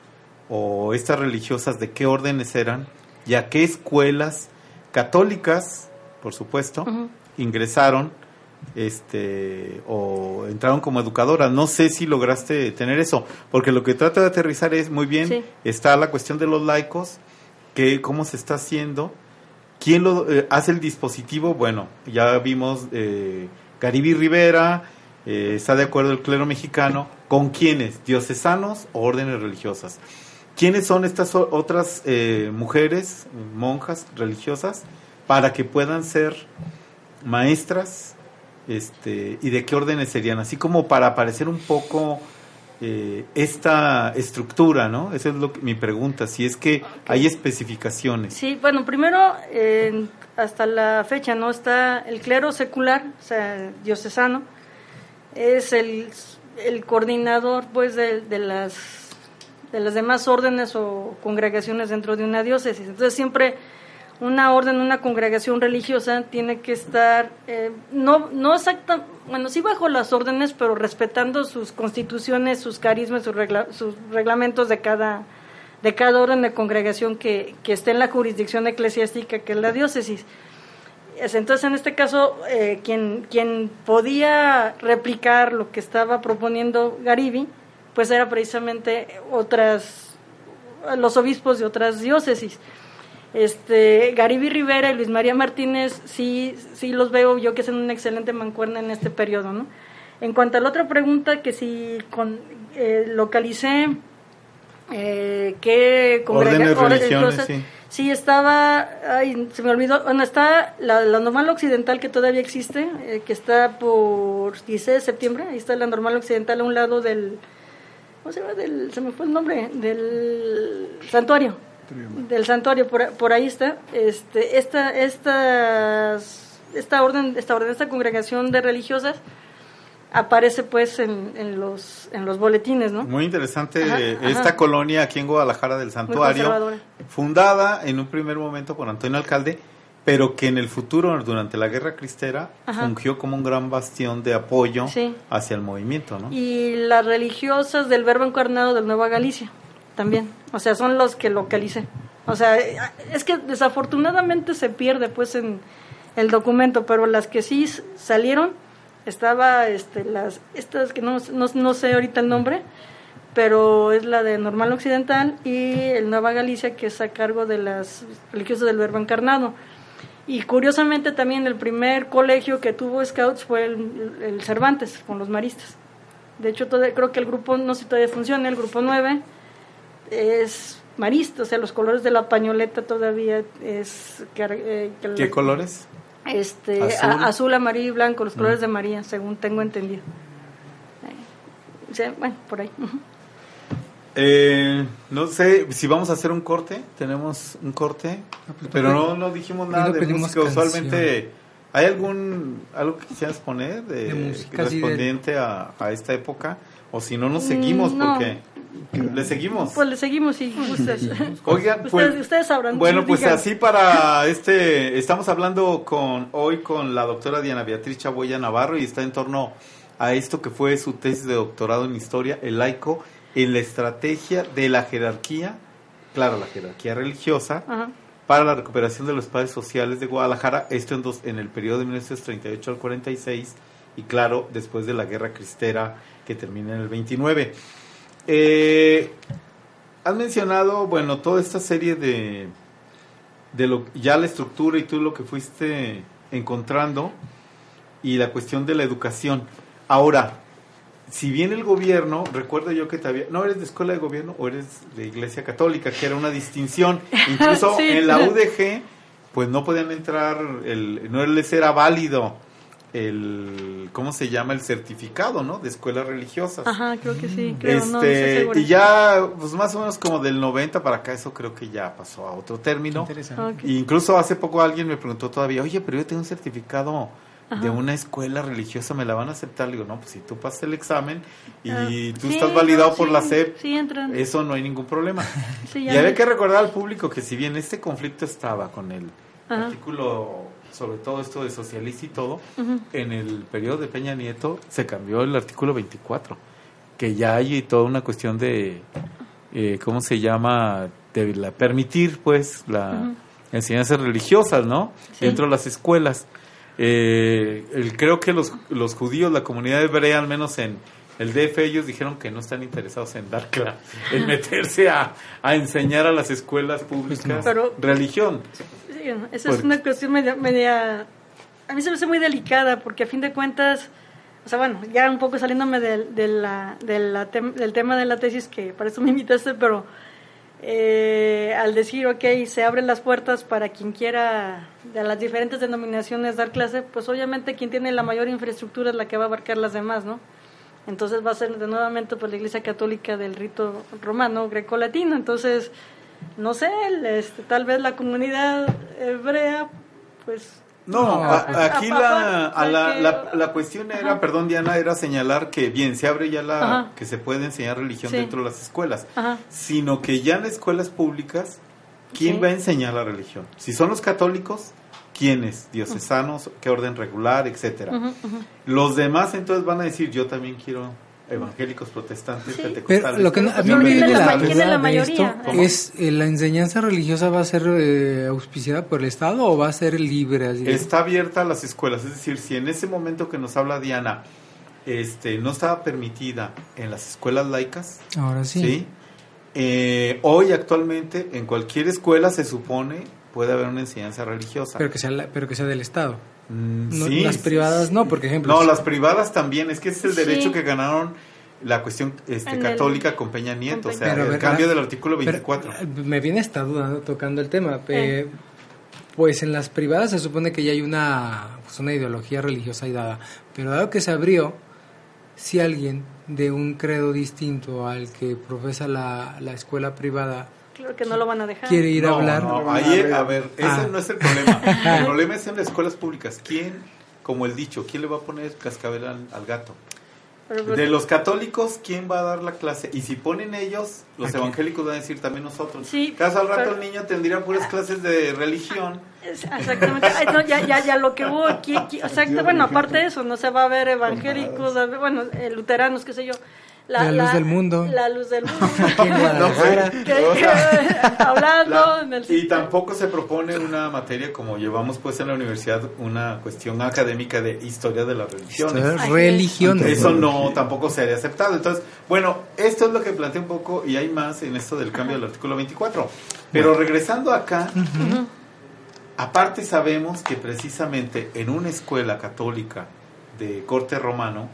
o estas religiosas de qué órdenes eran y a qué escuelas católicas, por supuesto, uh -huh. ingresaron este o entraron como educadoras. No sé si lograste tener eso, porque lo que trato de aterrizar es muy bien, Sí. está la cuestión de los laicos, que cómo se está haciendo, quién lo eh, hace el dispositivo, bueno, ya vimos eh, Garibi Rivera, eh, está de acuerdo el clero mexicano, ¿con quiénes? ¿Diocesanos o órdenes religiosas? ¿Quiénes son estas otras eh, mujeres, monjas religiosas, para que puedan ser maestras? Este, ¿Y de qué órdenes serían? Así como para aparecer un poco eh, esta estructura, ¿no? Esa es lo que, mi pregunta, si es que hay especificaciones. Sí, bueno, primero, eh, hasta la fecha, ¿no? Está el clero secular, o sea, diocesano, es el, el coordinador, pues, de, de las de las demás órdenes o congregaciones dentro de una diócesis. Entonces, siempre una orden, una congregación religiosa tiene que estar, eh, no, no exacta, bueno, sí bajo las órdenes, pero respetando sus constituciones, sus carismas, sus, regla, sus reglamentos de cada, de cada orden de congregación que, que esté en la jurisdicción eclesiástica, que es la diócesis. Es, Entonces, en este caso, eh, quien, quien podía replicar lo que estaba proponiendo Garibi, pues era precisamente otras, los obispos de otras diócesis este Garibi Rivera y Luis María Martínez sí sí los veo yo que hacen una excelente mancuerna en este periodo no en cuanto a la otra pregunta que si con, eh, localicé eh, qué religiones sí. sí estaba ay, se me olvidó bueno está la, la normal occidental que todavía existe eh, que está por 16 de septiembre ahí está la normal occidental a un lado del ¿cómo se llama? Del, se me fue el nombre del santuario del santuario por, por ahí está este esta estas esta orden esta orden esta congregación de religiosas aparece pues en, en los en los boletines no muy interesante Ajá, esta ajá. colonia aquí en Guadalajara del santuario fundada en un primer momento por Antonio Alcalde pero que en el futuro durante la guerra cristera Ajá. fungió como un gran bastión de apoyo Sí. hacia el movimiento ¿no? y las religiosas del Verbo Encarnado del Nueva Galicia también. O sea son los que localicé. O sea es que desafortunadamente se pierde pues en el documento pero las que sí salieron estaba este las estas que no, no, no sé ahorita el nombre pero es la de Normal Occidental y el Nueva Galicia que es a cargo de las religiosas del Verbo Encarnado. Y curiosamente también el primer colegio que tuvo scouts fue el, el Cervantes con los maristas. De hecho, todavía, creo que el grupo, no sé si todavía funciona, el grupo 9 es marista, o sea, los colores de la pañoleta todavía es... Que, eh, que ¿qué la- colores? Este, Azul. amarillo y blanco, los colores Mm. de María, según tengo entendido. Eh, o sea, bueno, por ahí. Eh, no sé si vamos a hacer un corte. Tenemos un corte, pues, pero no, no dijimos nada no de música. Usualmente ¿Hay algún algo que quisieras poner de, De música, sí, de- correspondiente a, a esta época? O si no, nos seguimos Mm, no. porque le seguimos. Pues le seguimos si gustas. <laughs> Oigan, ustedes, pues, ustedes sabrán. Bueno, pues digan. así para este, estamos hablando con hoy con la doctora Diana Beatriz Chaboya Navarro y está en torno a esto que fue su tesis de doctorado en historia, el laico en la estrategia de la jerarquía, claro, la jerarquía religiosa, Ajá. para la recuperación de los padres sociales de Guadalajara, esto en, dos, en el periodo de 1938 al 46 y claro, después de la guerra cristera que termina en el 29. Eh, has mencionado, bueno, toda esta serie de, de lo, ya la estructura y tú lo que fuiste encontrando y la cuestión de la educación. Ahora, si bien el gobierno, recuerdo yo que te había, no eres de escuela de gobierno o eres de iglesia católica, que era una distinción, <laughs> incluso Sí. en la UDG, pues no podían entrar, el, no les era válido el, ¿cómo se llama? El certificado, ¿no? De escuelas religiosas. Ajá, creo que sí. Creo, no, no estoy Este, y ya, pues más o menos como del 90 para acá, eso creo que ya pasó a otro término. Interesante. Ok. Y incluso hace poco alguien me preguntó todavía, oye, pero yo tengo un certificado de una escuela religiosa, ¿me la van a aceptar? Le digo, no, pues si tú pasas el examen y Ah, tú sí, estás validado no, por sí, la SEP, Sí, entran. eso no hay ningún problema. <laughs> Sí, y ya había que recordar al público que si bien este conflicto estaba con el Ajá. artículo, sobre todo esto de socialista y todo, en el periodo de Peña Nieto se cambió el artículo 24, que ya hay toda una cuestión de, eh, ¿cómo se llama? De la, permitir, pues, la Ujú. enseñanzas religiosas, ¿no? Sí. Dentro de las escuelas. Eh, el- creo que los, los judíos, la comunidad hebrea, al menos en el DF, ellos dijeron que no están interesados en dar cla- en meterse a, a enseñar a las escuelas públicas Pero- religión. Sí, esa Porque- es una cuestión media, media- A mí se me hace muy delicada porque a fin de cuentas, o sea, bueno, ya un poco saliéndome del, de la, de la tem- del tema de la tesis, que para eso me invitaste, pero eh, al decir, ok, se abren las puertas para quien quiera de las diferentes denominaciones dar clase, pues obviamente quien tiene la mayor infraestructura es la que va a abarcar las demás, ¿no? Entonces va a ser de nuevamente pues la Iglesia Católica del rito romano grecolatino. Entonces, no sé, el, este, tal vez la comunidad hebrea, pues No, No, a- aquí la, a la, que- la, la cuestión era, Ajá. perdón Diana, era señalar que bien, se abre ya la, Ajá. que se puede enseñar religión Sí. dentro de las escuelas, Ajá. sino que ya en escuelas públicas, ¿quién Sí. va a enseñar la religión? Si son los católicos, ¿quiénes? Diocesanos, qué orden regular, etcétera. Los demás entonces van a decir, yo también quiero evangélicos, protestantes, Sí. pentecostales. Pero lo que no- a mí me ¿quién viene la la de mayoría? es eh, la enseñanza religiosa va a ser eh, auspiciada por el Estado o va a ser libre así de- Está abierta a las escuelas, es decir, si en ese momento que nos habla Diana, este, no estaba permitida en las escuelas laicas, ahora sí, ¿sí? Eh, hoy actualmente en cualquier escuela se supone puede haber una enseñanza religiosa. pero que sea la- pero que sea del Estado Mm, No, sí, las privadas no por ejemplo No, las privadas también, es que ese es el Sí. derecho que ganaron la cuestión este, católica con Peña Nieto, con o sea, Pero, el cambio del artículo Pero, 24. eh, me viene esta duda tocando el tema. Eh. eh, pues en las privadas se supone que ya hay una, pues una ideología religiosa ahí dada. Pero dado que se abrió, si alguien de un credo distinto al que profesa la, la escuela privada Claro que no lo van a dejar. quiere ir a No, hablar, no, ahí, a ver, ese Ah. no es el problema. <laughs> El problema es en las escuelas públicas. ¿Quién, como el dicho, quién le va a poner cascabel al, al gato? De los católicos, ¿quién va a dar la clase? Y si ponen ellos, los evangélicos van a decir también nosotros. Sí, Caso al rato pero- el niño tendría puras clases de religión. Exactamente. Ay, no, ya, ya, ya lo que hubo aquí, aquí- exacto, bueno, aparte de eso, no se va a ver evangélicos, bueno, eh, luteranos, qué sé yo. La luz del mundo. La luz del mundo. <laughs> Que- que- <laughs> <laughs> hablando La- en el y tampoco se propone una materia como llevamos pues en la universidad, una cuestión académica de historia de las religiones. Religión. Eso no tampoco sería aceptado. Entonces, bueno, esto es lo que plantea un poco y hay más en esto del cambio del artículo 24. Pero regresando acá, aparte sabemos que precisamente en una escuela católica de corte romano.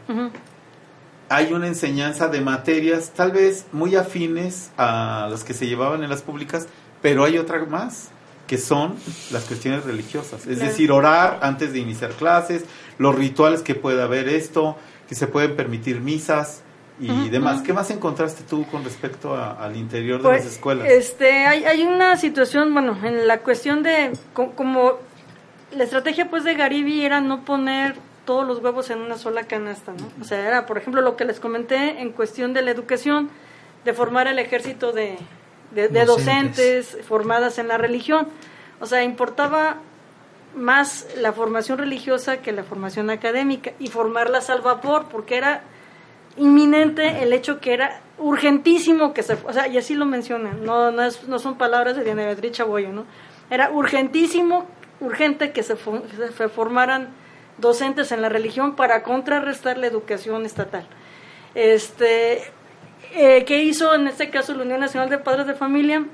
Hay una enseñanza de materias tal vez muy afines a las que se llevaban en las públicas, pero hay otra más que son las cuestiones religiosas, es Claro. decir, orar antes de iniciar clases, los rituales que puede haber esto, que se pueden permitir misas y demás. ¿Qué más encontraste tú con respecto a- al interior de Pues, las escuelas? Este, hay, hay una situación, bueno, en la cuestión de co- como la estrategia pues de Garibi era no poner todos los huevos en una sola canasta, ¿no? O sea, era, por ejemplo, lo que les comenté en cuestión de la educación, de formar el ejército de, de, de docentes. docentes formadas en la religión. O sea, importaba más la formación religiosa que la formación académica y formarlas al vapor, porque era inminente el hecho que era urgentísimo que se, o sea, y así lo mencionan, no, no, es, no son palabras de Diana Beatriz Chaboyo, ¿no? Era urgentísimo, urgente que se, se formaran docentes en la religión para contrarrestar la educación estatal. Este, eh, ¿Qué hizo en este caso la Unión Nacional de Padres de Familia?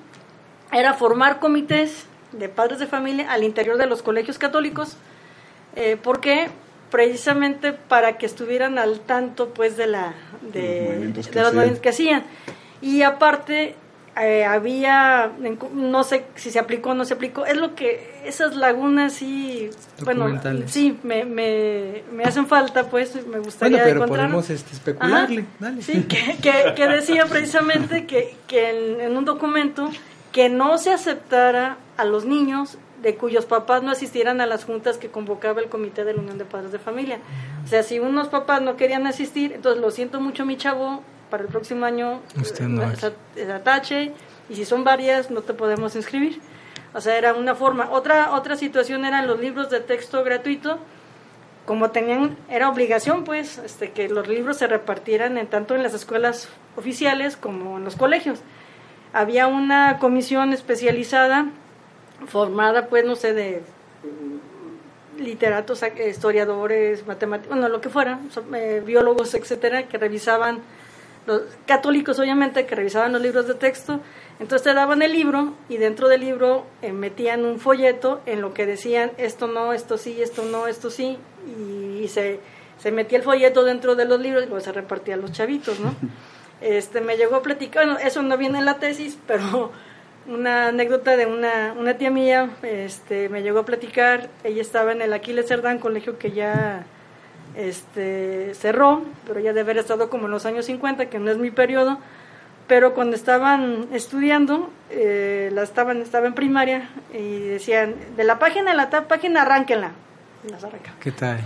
Era formar comités de padres de familia al interior de los colegios católicos. Eh, ¿Por qué? Precisamente para que estuvieran al tanto pues de la de, los movimientos que, hacían. Y aparte eh, había no sé si se aplicó o no se aplicó es lo que esas lagunas sí bueno sí me, me, me, hacen falta pues me gustaría bueno, pero podemos este, especularle sí que, que, que, decía precisamente que, que en, en un documento que no se aceptara a los niños de cuyos papás no asistieran a las juntas que convocaba el Comité de la Unión de Padres de Familia. O sea, si unos papás no querían asistir, entonces lo siento mucho mi chavo, para el próximo año Usted no eh, atache, y si son varias no te podemos inscribir. O sea, era una forma. Otra, otra situación eran los libros de texto gratuito, como tenían, era obligación pues, este, que los libros se repartieran en, tanto en las escuelas oficiales como en los colegios había una comisión especializada formada, pues, no sé, de literatos, historiadores, matemáticos, bueno, lo que fuera, eh, biólogos, etcétera, que revisaban, los católicos obviamente, que revisaban los libros de texto, entonces te daban el libro y dentro del libro eh, metían un folleto en lo que decían esto no, esto sí, esto no, esto sí, y, se, se metía el folleto dentro de los libros y luego se repartía a los chavitos, ¿no? <laughs> este, me llegó a platicar, bueno, eso no viene en la tesis, pero una anécdota de una, una tía mía este, me llegó a platicar, ella estaba en el Aquiles Cerdán, colegio que ya este, cerró, pero ya debe haber estado como en los años 50, que no es mi periodo, pero cuando estaban estudiando, eh, la estaban, estaba en primaria y decían, de la página a la página arránquenla, las arrancaba. ¿Qué tal?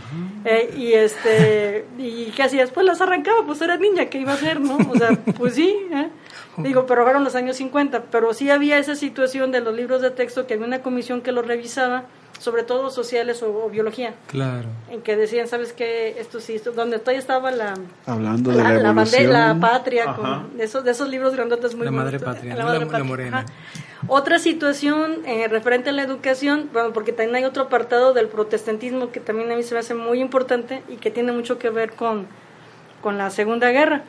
Eh, y este, y qué hacía después las arrancaba, pues era niña, ¿qué iba a hacer, no? O sea, pues sí, ¿eh? <laughs> Digo, pero fueron los años 50, pero sí había esa situación de los libros de texto que había una comisión que los revisaba, sobre todo sociales o, biología. Claro. En que decían, ¿sabes qué? Esto sí, esto, donde todavía estaba la... Hablando de la, la, la patria, con, de, esos, de esos libros grandotes muy La madre patria, la, madre patria. morena. Otra situación eh, referente a la educación, bueno, porque también hay otro apartado del protestantismo que también a mí se me hace muy importante y que tiene mucho que ver con, con la Segunda Guerra.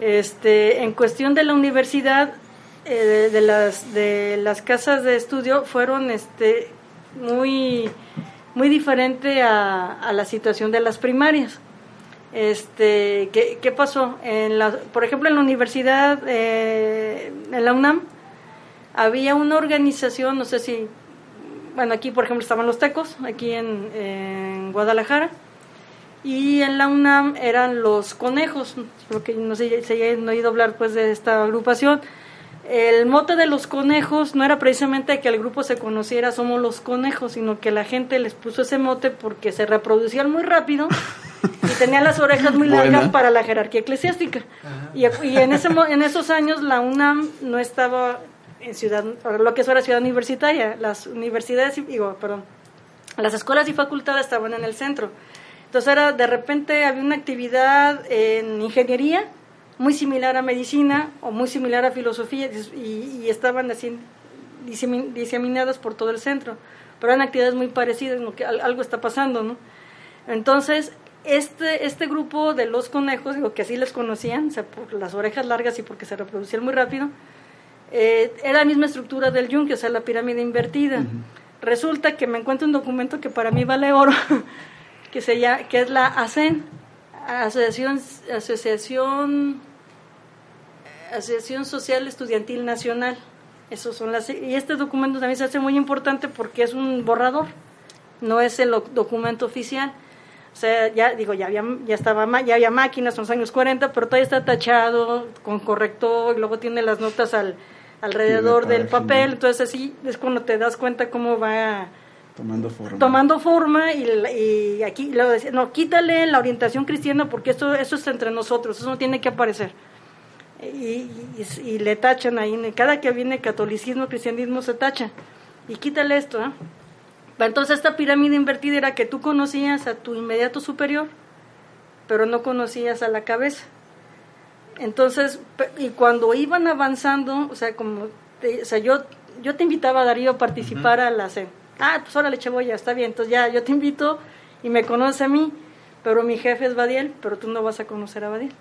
Este, en cuestión de la universidad, eh, de, las, de las casas de estudio, fueron este, muy, muy diferente a, a la situación de las primarias. Este, ¿qué, qué pasó? En la, por ejemplo, en la universidad, eh, en la UNAM, había una organización, no sé si, bueno, aquí por ejemplo estaban los tecos, aquí en, Guadalajara, y en la UNAM eran los conejos, porque no sé si han oído hablar pues de esta agrupación. El mote de los conejos no era precisamente que el grupo se conociera somos los conejos, sino que la gente les puso ese mote porque se reproducían muy rápido <laughs> y tenían las orejas muy largas para la jerarquía eclesiástica. Y, y, en, ese, en esos años la UNAM no estaba en ciudad, lo que es ahora ciudad universitaria, las universidades, digo, perdón, las escuelas y facultades estaban en el centro. Entonces era, de repente había una actividad en ingeniería muy similar a medicina o muy similar a filosofía y, estaban así diseminadas por todo el centro, pero eran actividades muy parecidas, ¿no? que algo está pasando, ¿no? Entonces, este, este grupo de los conejos, digo que así les conocían, o sea, por las orejas largas y porque se reproducían muy rápido, eh, era la misma estructura del yunque, o sea, la pirámide invertida. Resulta que me encuentro un documento que para mí vale oro, <laughs> que, se llama, que es la ASEN, Asociación, Asociación, Asociación Social Estudiantil Nacional. Esos son las, y este documento también se hace muy importante porque es un borrador, no es el documento oficial. O sea, ya digo, ya había, ya estaba, ya había máquinas en los años 40, pero todavía está tachado con corrector y luego tiene las notas al, alrededor del papel, entonces así es cuando te das cuenta cómo va Tomando forma. tomando forma y, y aquí decía, no, quítale la orientación cristiana porque esto, eso es entre nosotros, eso no tiene que aparecer. Y, y- y le tachan ahí, cada que viene catolicismo, cristianismo se tacha. Y quítale esto, ¿eh? Entonces esta pirámide invertida era que tú conocías a tu inmediato superior, pero no conocías a la cabeza. Entonces, y cuando iban avanzando, o sea, como, o sea, yo, yo te invitaba, Darío, a participar a la CEN. Ah, pues órale, Cheboya, está bien, entonces ya, yo te invito y me conoces a mí, pero mi jefe es Badiel, pero tú no vas a conocer a Badiel.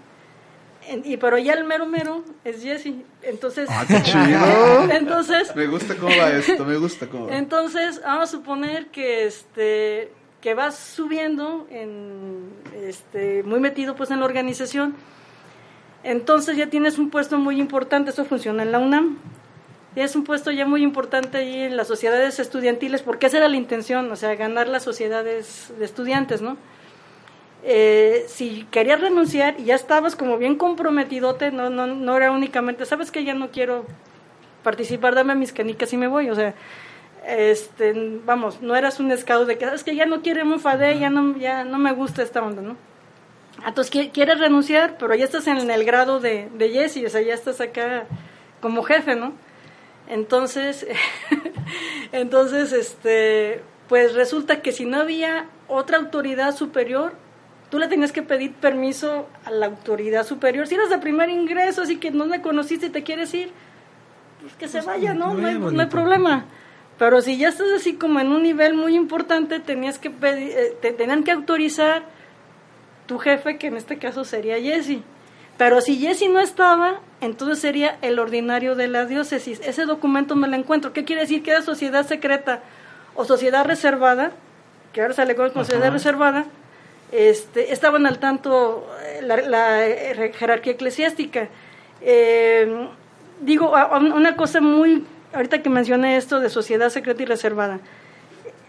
En- y pero ya el mero mero es Jesse. Entonces, Ah, qué chido. <laughs> entonces, Me gusta cómo va esto, me gusta cómo va. entonces, vamos a suponer que este que vas subiendo en este muy metido pues en la organización. Entonces ya tienes un puesto muy importante, eso funciona en la UNAM. Tienes un puesto ya muy importante ahí en las sociedades estudiantiles, porque esa era la intención, o sea, ganar las sociedades de estudiantes, ¿no? Eh, si querías renunciar y ya estabas como bien comprometidote, no, no, no era únicamente, sabes que ya no quiero participar, dame mis canicas y me voy, o sea, este, vamos, no eras un scout de que sabes que ya no quiero un ya no, ya no me gusta esta onda, ¿no? Entonces qui- quieres renunciar, pero ya estás en el grado de, de Jesse, o sea, ya estás acá como jefe, ¿no? Entonces, <laughs> entonces, este, pues resulta que si no había otra autoridad superior, tú le tenías que pedir permiso a la autoridad superior. Si eres de primer ingreso, así que no me conociste y te quieres ir, pues que se vaya, ¿no? No hay, no hay problema. Pero si ya estás así como en un nivel muy importante, tenías que pedir, eh, te tenían que autorizar tu jefe, que en este caso sería Jesse. Pero si Jesse no estaba, entonces sería el ordinario de la diócesis. Ese documento me lo encuentro. ¿Qué quiere decir? Que era sociedad secreta o sociedad reservada, que ahora se le conoce como sociedad reservada, este, estaban al tanto eh, la, la, eh, jerarquía eclesiástica. Eh, digo, una cosa muy, ahorita que mencioné esto de sociedad secreta y reservada,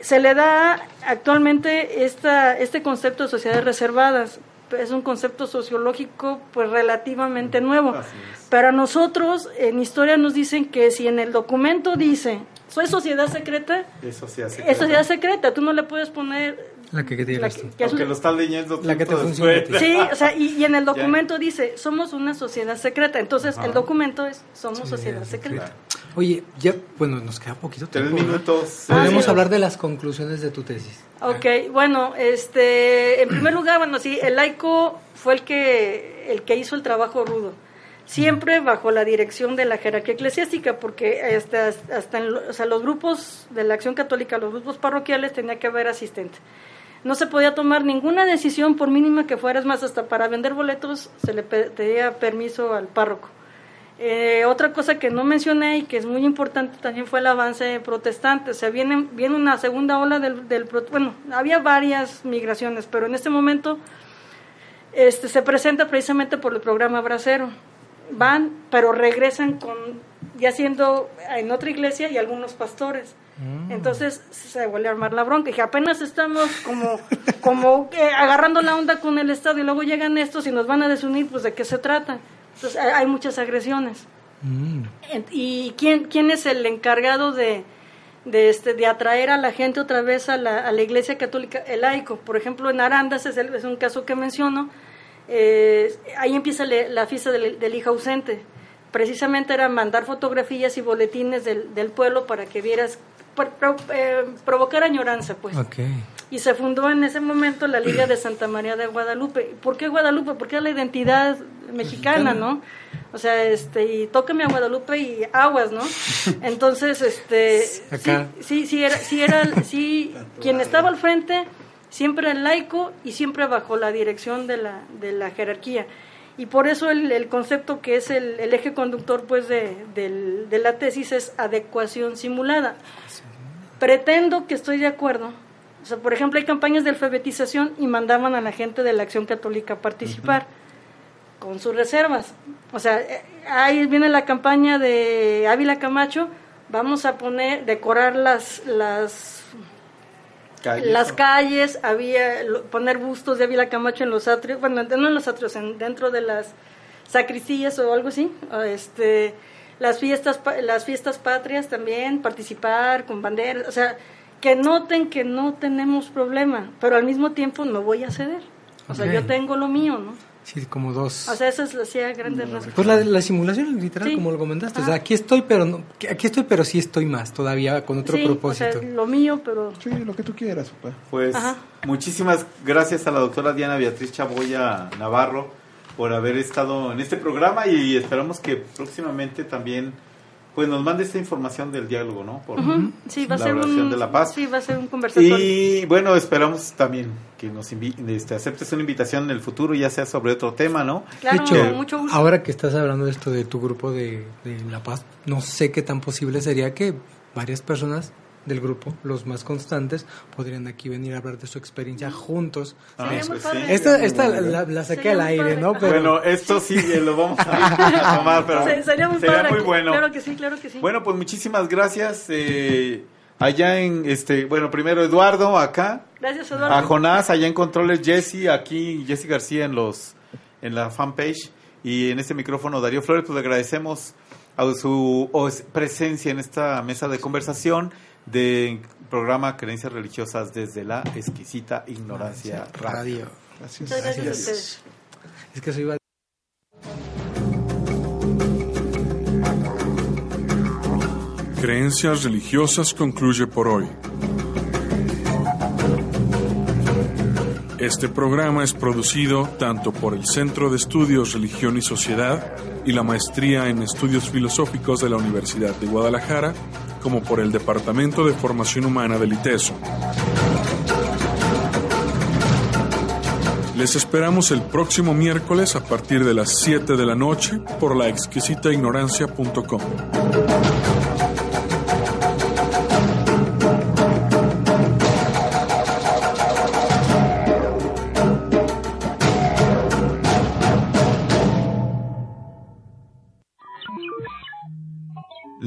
se le da actualmente esta, este concepto de sociedades reservadas. Es un concepto sociológico pues relativamente nuevo. Así es. Pero a nosotros en historia nos dicen que si en el documento dice soy sociedad secreta, Eso se hace. es sociedad secreta, tú no le puedes poner La que, que la digas que- que es lo están leyendo La que te tiempo funcione a después. ti. Sí, o sea, y, y en el documento dice, somos una sociedad secreta. Entonces, el documento es, somos sociedad secreta. Oye, ya, bueno, nos queda poquito Tres tiempo. ¿verdad? minutos. Podemos sí. hablar de las conclusiones de tu tesis. Ok, bueno, este, en primer lugar, bueno, sí, el laico fue el que, el que hizo el trabajo rudo. Siempre bajo la dirección de la jerarquía eclesiástica, porque hasta, hasta en lo- o sea, los grupos de la acción católica, los grupos parroquiales, tenía que haber asistente. No se podía tomar ninguna decisión, por mínima que fuera, es más, hasta para vender boletos se le pe- pedía permiso al párroco. Eh, otra cosa que no mencioné y que es muy importante también fue el avance protestante. O sea, viene, viene una segunda ola del, Bueno, había varias migraciones, pero en este momento este, se presenta precisamente por el programa Bracero. Van, pero regresan con ya siendo en otra iglesia y algunos pastores. Entonces se vuelve a armar la bronca. Y que apenas estamos como, <laughs> como eh, agarrando la onda con el Estado y luego llegan estos y nos van a desunir, pues de qué se trata. Entonces hay, hay muchas agresiones. Mm. ¿Y quién, quién es el encargado de, de, este, de atraer a la gente otra vez a la, a la iglesia católica? El laico. Por ejemplo, en Arandas es, el- es un caso que menciono. eh, ahí empieza le- la fiesta del, del hijo ausente. Precisamente era mandar fotografías y boletines del, del pueblo para que vieras, pro- eh, provocar añoranza, pues. Ok. Y se fundó en ese momento la Liga de Santa María de Guadalupe. ¿Por qué Guadalupe? Porque es la identidad mexicana, ¿no? O sea, este, y tócame a Guadalupe y aguas, ¿no? <laughs> Entonces, este, Acá. sí, sí, sí era, sí era, sí, quien estaba al frente siempre el laico y siempre bajo la dirección de la, de la jerarquía. Y por eso el, el concepto que es el, el eje conductor, pues, de, del- de la tesis es adecuación simulada pretendo que estoy de acuerdo. O sea, por ejemplo, hay campañas de alfabetización y mandaban a la gente de la Acción Católica a participar con sus reservas. O sea, eh, ahí viene la campaña de Ávila Camacho, vamos a poner, decorar las, las, Calles, las ¿no? calles, había poner bustos de Ávila Camacho en los atrios, bueno, no en los atrios, en- dentro de las sacristías o algo así, este las fiestas pa- las fiestas patrias también participar con banderas, o sea, que noten que no tenemos problema, pero al mismo tiempo no voy a ceder. O sea, yo tengo lo mío, ¿no? Sí, como dos. O sea, eso es así a grandes rasgos. Pues la, la simulación, literal, Sí. como lo comentaste. O sea, aquí estoy, pero no, aquí estoy, pero sí estoy más, todavía con otro Sí, propósito. O sea, lo mío, pero Sí, lo que tú quieras, papá. Pues Ajá. muchísimas gracias a la doctora Diana Beatriz Chaboya Navarro por haber estado en este programa y esperamos que próximamente también pues nos mande esta información del diálogo, ¿no? Por sí, va a la ser oración un de la paz. Sí, va a ser un conversatorio. Y bueno, esperamos también que nos este, aceptes una invitación en el futuro, ya sea sobre otro tema, ¿no? Claro, de hecho, mucho gusto. ahora que estás hablando de esto de tu grupo de, de La Paz, no sé qué tan posible sería que varias personas del grupo, los más constantes, podrían aquí venir a hablar de su experiencia juntos. Sería Ah, muy pues sí. Esta, esta la, la saqué Sería al aire. ¿no? <laughs> Pero Bueno, esto sí eh, lo vamos a, a <laughs> tomar, pero Se- sería muy sería padre. muy bueno. Claro que sí, claro que sí. Bueno, pues muchísimas gracias. eh, allá en, este, bueno, primero Eduardo acá, Gracias, Eduardo. a Jonás, allá en controles Jesse, aquí Jesse García en los, en la fanpage y en este micrófono Darío Flores, pues le agradecemos a su presencia en esta mesa de conversación de programa Creencias Religiosas desde la exquisita ignorancia radio. radio. Gracias. Gracias a Gracias. ustedes. Es que soy Creencias religiosas concluye por hoy. Este programa es producido tanto por el Centro de Estudios Religión y Sociedad y la Maestría en Estudios Filosóficos de la Universidad de Guadalajara, como por el Departamento de Formación Humana del ITESO. Les esperamos el próximo miércoles a partir de las 7 de la noche por la